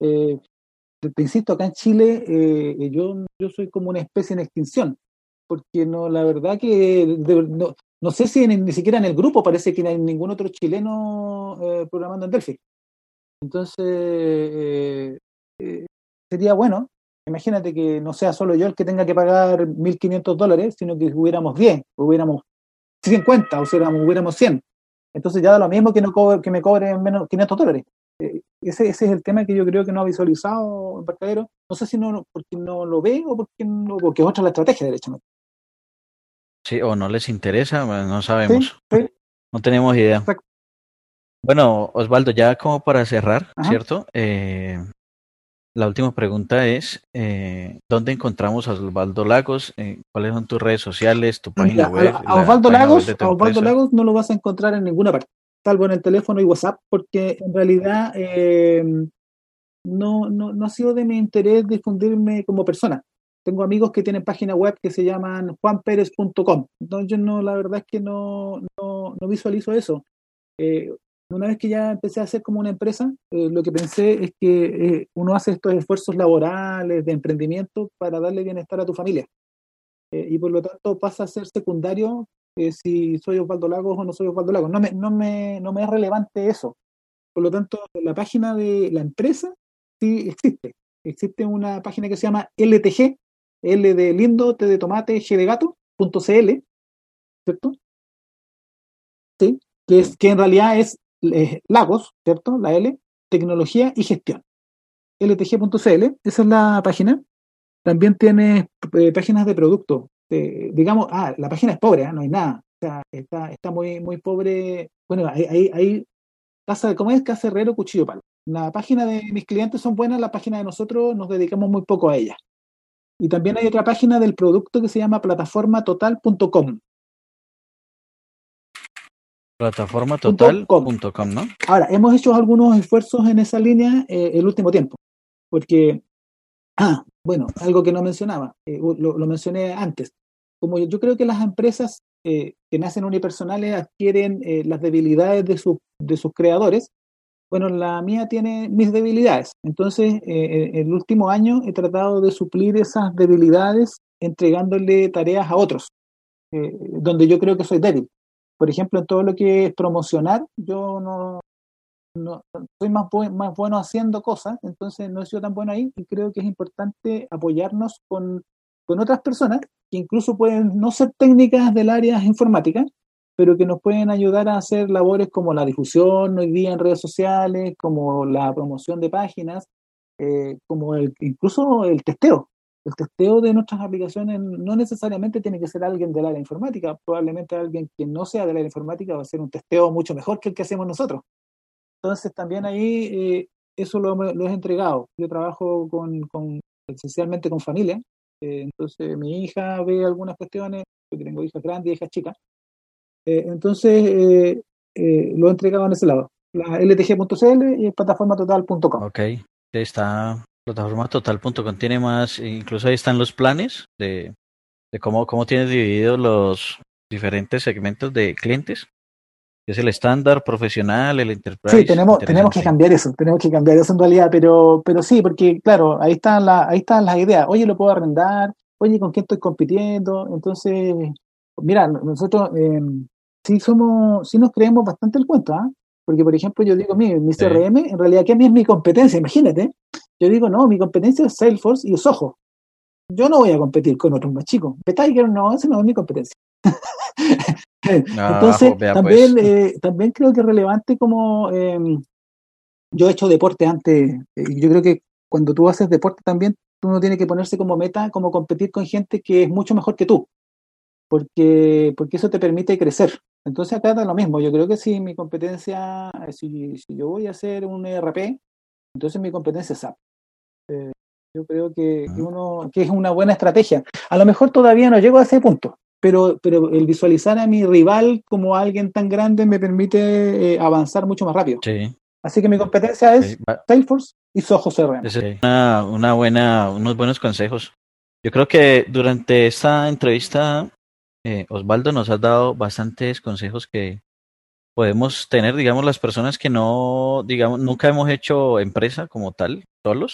eh, te insisto, acá en Chile eh, yo, yo soy como una especie en extinción, porque no, la verdad que no, no, sé si ni siquiera en el grupo parece que no hay ningún otro chileno eh, programando en Delphi. Entonces, eh, sería bueno, imagínate que no sea solo yo el que tenga que pagar 1.500 dólares, sino que hubiéramos 10, hubiéramos 50, o sea, hubiéramos 100. Entonces ya da lo mismo que, no que me cobren menos 500 dólares. Eh, ese, ese es el tema que yo creo que no ha visualizado Embarcadero. No sé si no porque no lo ve o porque, no, porque es otra la estrategia, derechamente. Sí, o no les interesa, no sabemos. No tenemos idea. Bueno, Osvaldo, ya como para cerrar, ¿cierto? Eh, la última pregunta es, eh, ¿dónde encontramos a Osvaldo Lagos? ¿Cuáles son tus redes sociales, tu página web? A, Osvaldo Lagos, a Osvaldo Lagos no lo vas a encontrar en ninguna parte salvo en el teléfono y WhatsApp, porque en realidad eh, no, no, no ha sido de mi interés difundirme como persona. Tengo amigos que tienen página web que se llaman juanperez.com. Entonces yo no, la verdad es que no, no, no visualizo eso. Eh, una vez que ya empecé a hacer como una empresa, eh, lo que pensé es que uno hace estos esfuerzos laborales, de emprendimiento, para darle bienestar a tu familia. y por lo tanto pasa a ser secundario si soy Osvaldo Lagos o no soy Osvaldo Lagos. No me, no, me, no me es relevante eso. Por lo tanto, la página de la empresa sí existe. Existe una página que se llama LTG, L de lindo, T de tomate, G de gato, punto CL, ¿cierto? Sí, que, es, que en realidad es Lagos, ¿cierto? La L, tecnología y gestión. LTG.cl, esa es la página. También tiene eh, páginas de productos, este, digamos, ah, la página es pobre, ¿eh? no hay nada. está, está muy, muy pobre. Bueno, hay, hay, casa, ¿cómo es? Casa Herrero, Cuchillo Palo. La página de mis clientes son buenas, la página de nosotros nos dedicamos muy poco a ella. Y también hay otra página del producto que se llama plataformatotal.com. Plataformatotal.com, ¿no? Ahora, hemos hecho algunos esfuerzos en esa línea eh, el último tiempo, porque [clears throat] Ah, bueno, algo que no mencionaba, eh, lo, mencioné antes. Como yo, creo que las empresas eh, que nacen unipersonales adquieren eh, las debilidades de, de sus creadores, bueno, la mía tiene mis debilidades. Entonces, el último año he tratado de suplir esas debilidades entregándole tareas a otros, donde yo creo que soy débil. Por ejemplo, en todo lo que es promocionar, yo no, no, soy más, más bueno haciendo cosas, entonces no he sido tan bueno ahí y creo que es importante apoyarnos con, con otras personas que incluso pueden no ser técnicas del área informática, pero que nos pueden ayudar a hacer labores como la difusión hoy día en redes sociales, como la promoción de páginas, eh, como el, incluso el testeo. El testeo de nuestras aplicaciones no necesariamente tiene que ser alguien del área informática, probablemente alguien que no sea del área informática va a hacer un testeo mucho mejor que el que hacemos nosotros. Entonces también ahí eh, eso lo, lo, he entregado. Yo trabajo con, con, esencialmente con familia. Eh, entonces mi hija ve algunas cuestiones, porque tengo hijas grandes y hijas chicas. Eh, entonces lo he entregado en ese lado, la ltg.cl y plataformatotal.com. Ok, está plataformatotal.com, tiene más, incluso ahí están los planes de, de cómo, cómo tienes dividido los diferentes segmentos de clientes es el estándar profesional, el enterprise. Sí, tenemos, tenemos que cambiar eso, tenemos que cambiar eso en realidad, pero, pero sí, porque claro, ahí están, la, ahí están las ideas. Oye, lo puedo arrendar, oye, ¿con quién estoy compitiendo? Entonces, mira, nosotros eh, sí somos, sí nos creemos bastante el cuento, ¿ah? Porque, por ejemplo, yo digo, mi, mi CRM, en realidad, ¿qué es mi competencia? Imagínate. Yo digo, no, mi competencia es Salesforce y es ojo. Yo no voy a competir con otros más chicos. Tiger no, ese no es mi competencia. [laughs] [laughs] Entonces, también, pues. eh, también creo que es relevante como em, yo he hecho deporte antes, eh, yo creo que cuando tú haces deporte también, uno tiene que ponerse como meta, como competir con gente que es mucho mejor que tú, porque, porque eso te permite crecer. Entonces acá da lo mismo, yo creo que si mi competencia, si, si yo voy a hacer un ERP, entonces mi competencia es SAP. Eh, yo creo que, uno, que es una buena estrategia. A lo mejor todavía no llego a ese punto, pero, pero el visualizar a mi rival como alguien tan grande me permite eh, avanzar mucho más rápido. Así que mi competencia es Salesforce y Soho CRM. Es una, una, buena, unos buenos consejos. Yo creo que durante esta entrevista, eh, Osvaldo nos ha dado bastantes consejos que podemos tener, digamos, las personas que no, digamos, nunca hemos hecho empresa como tal,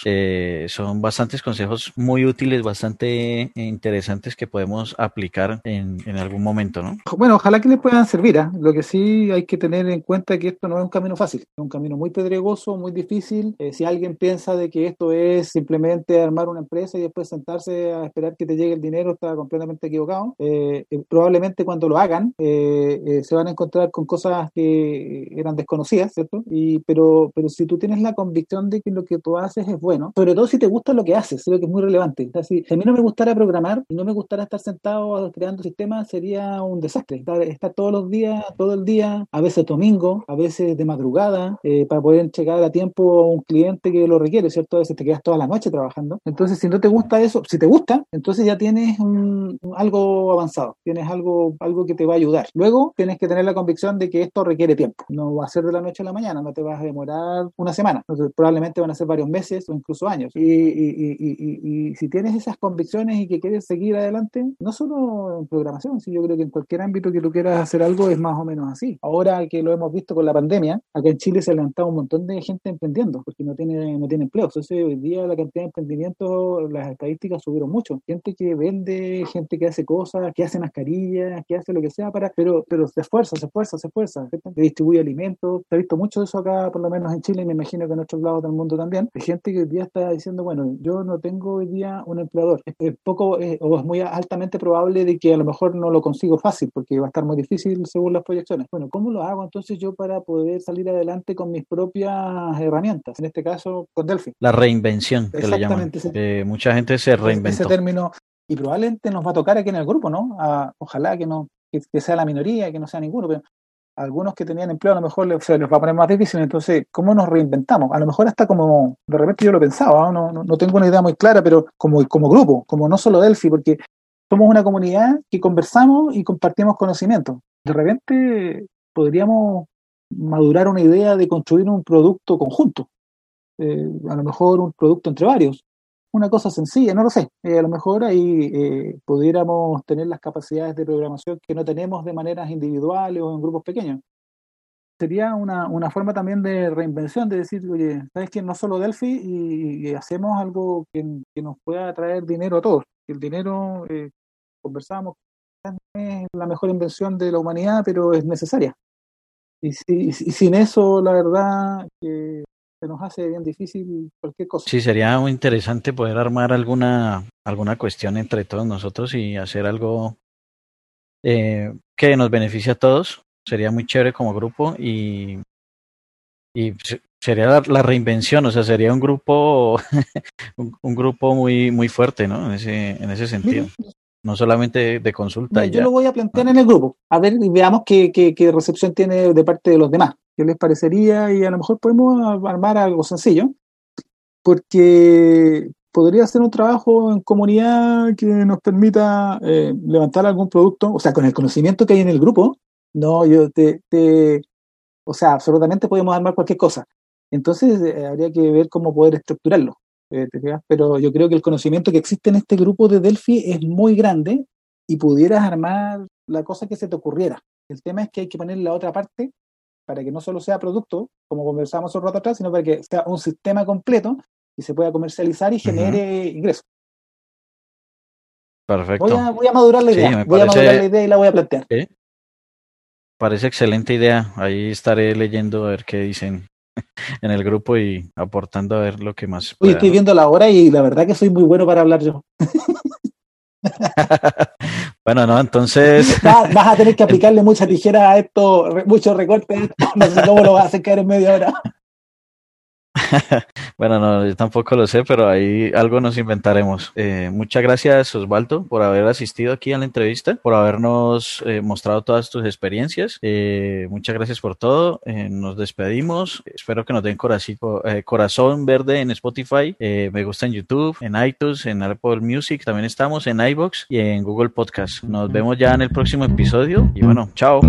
eh, son bastantes consejos muy útiles, bastante interesantes que podemos aplicar en, algún momento, ¿no? Bueno, ojalá que les puedan servir. ¿ah? Lo que sí hay que tener en cuenta que esto no es un camino fácil, es un camino muy pedregoso, muy difícil. Eh, si alguien piensa de que esto es simplemente armar una empresa y después sentarse a esperar que te llegue el dinero, está completamente equivocado. Eh, probablemente cuando lo hagan se van a encontrar con cosas que eran desconocidas, ¿cierto? Y, pero, pero si tú tienes la convicción de que lo que tú haces es bueno, sobre todo si te gusta lo que haces, creo que es muy relevante. si, a mí no me gustara programar y no me gustara estar sentado creando sistemas, sería un desastre. Estar, todos los días, todo el día, a veces domingo, a veces de madrugada, eh, para poder llegar a tiempo a un cliente que lo requiere, ¿cierto? A veces te quedas toda la noche trabajando. Entonces, si no te gusta eso, si te gusta, entonces ya tienes algo avanzado, tienes algo, algo que te va a ayudar. Luego, tienes que tener la convicción de que esto requiere tiempo. No va a ser de la noche a la mañana, no te vas a demorar una semana. Probablemente van a ser varios meses o incluso años. Y, si tienes esas convicciones y que quieres seguir adelante, no solo en programación, sino yo creo que en cualquier ámbito que tú quieras hacer algo es más o menos así. Ahora que lo hemos visto con la pandemia, acá en Chile se ha levantado un montón de gente emprendiendo porque no tiene, no tiene empleo. Entonces hoy día la cantidad de emprendimientos, las estadísticas subieron mucho. Gente que vende, gente que hace cosas, que hace mascarillas, que hace lo que sea para, pero, pero se esfuerza, se esfuerza, se esfuerza, que distribuye alimentos. Se ha visto mucho de eso acá, por lo menos en Chile, y me imagino que en otros lados del mundo también. Hay gente que hoy día está diciendo, bueno, yo no tengo hoy día un empleador. Es, poco eh, o es muy altamente probable de que a lo mejor no lo consigo fácil porque va a estar muy difícil según las proyecciones. Bueno, ¿cómo lo hago entonces yo para poder salir adelante con mis propias herramientas? En este caso, con Delphi. La reinvención, que le llaman. mucha gente se reinventó. Ese término, y probablemente nos va a tocar aquí en el grupo, ¿no? ojalá que no que, sea la minoría, que no sea ninguno, pero algunos que tenían empleo a lo mejor se les va a poner más difícil, entonces, ¿cómo nos reinventamos? A lo mejor hasta como, de repente yo lo pensaba, ¿no? No, tengo una idea muy clara, pero como, como grupo, como no solo Delphi, porque somos una comunidad que conversamos y compartimos conocimientos. De repente podríamos madurar una idea de construir un producto conjunto, eh, a lo mejor un producto entre varios, una cosa sencilla, no lo sé. Eh, a lo mejor ahí eh, pudiéramos tener las capacidades de programación que no tenemos de maneras individuales o en grupos pequeños. Sería una, una forma también de reinvención, de decir, oye, ¿sabes que No solo Delphi y, hacemos algo que, nos pueda traer dinero a todos. El dinero, eh, conversamos, es la mejor invención de la humanidad, pero es necesaria. Y, y sin eso, la verdad, que se nos hace bien difícil cualquier cosa. Sí, sería muy interesante poder armar alguna, alguna cuestión entre todos nosotros y hacer algo eh, que nos beneficie a todos. Sería muy chévere como grupo y, y sería la, reinvención, o sea, sería un grupo, [laughs] un, grupo muy, muy fuerte, ¿no? En ese, en ese sentido. no solamente de consulta. yo lo voy a plantear en el grupo, a ver y veamos qué, qué, qué recepción tiene de parte de los demás qué les parecería y a lo mejor podemos armar algo sencillo, porque, podría ser un trabajo en comunidad que nos permita eh, levantar algún producto, o sea, con el conocimiento que hay en el grupo, no, yo te, te o sea, absolutamente podemos armar cualquier cosa. Entonces eh, habría que ver cómo poder estructurarlo. Eh, Pero yo creo que el conocimiento que existe en este grupo de Delphi es muy grande y pudieras armar la cosa que se te ocurriera. El tema es que hay que poner la otra parte para que no solo sea producto, como conversamos un rato atrás, sino para que sea un sistema completo y se pueda comercializar y genere ingresos. Perfecto. Voy a, voy a, madurar la idea. voy a madurar la idea y la voy a plantear. Parece excelente idea. Ahí estaré leyendo a ver qué dicen [laughs] en el grupo y aportando a ver lo que más. Hoy estoy viendo la hora y la verdad que soy muy bueno para hablar yo. [laughs] [laughs] bueno, no, entonces. [laughs] Vas, a tener que [laughs] aplicarle mucha tijera a esto, muchos recortes. No sé cómo lo vas a hacer caer en media hora. [laughs] bueno, no, yo tampoco lo sé, pero ahí algo nos inventaremos. Eh, muchas gracias, Osvaldo, por haber asistido aquí a la entrevista, por habernos eh, mostrado todas tus experiencias. Eh, muchas gracias por todo. nos despedimos. Espero que nos den corazón verde en Spotify. me gusta en YouTube, en iTunes, en Apple Music. También estamos en iBox y en Google Podcast. Nos vemos ya en el próximo episodio. Y bueno, chao.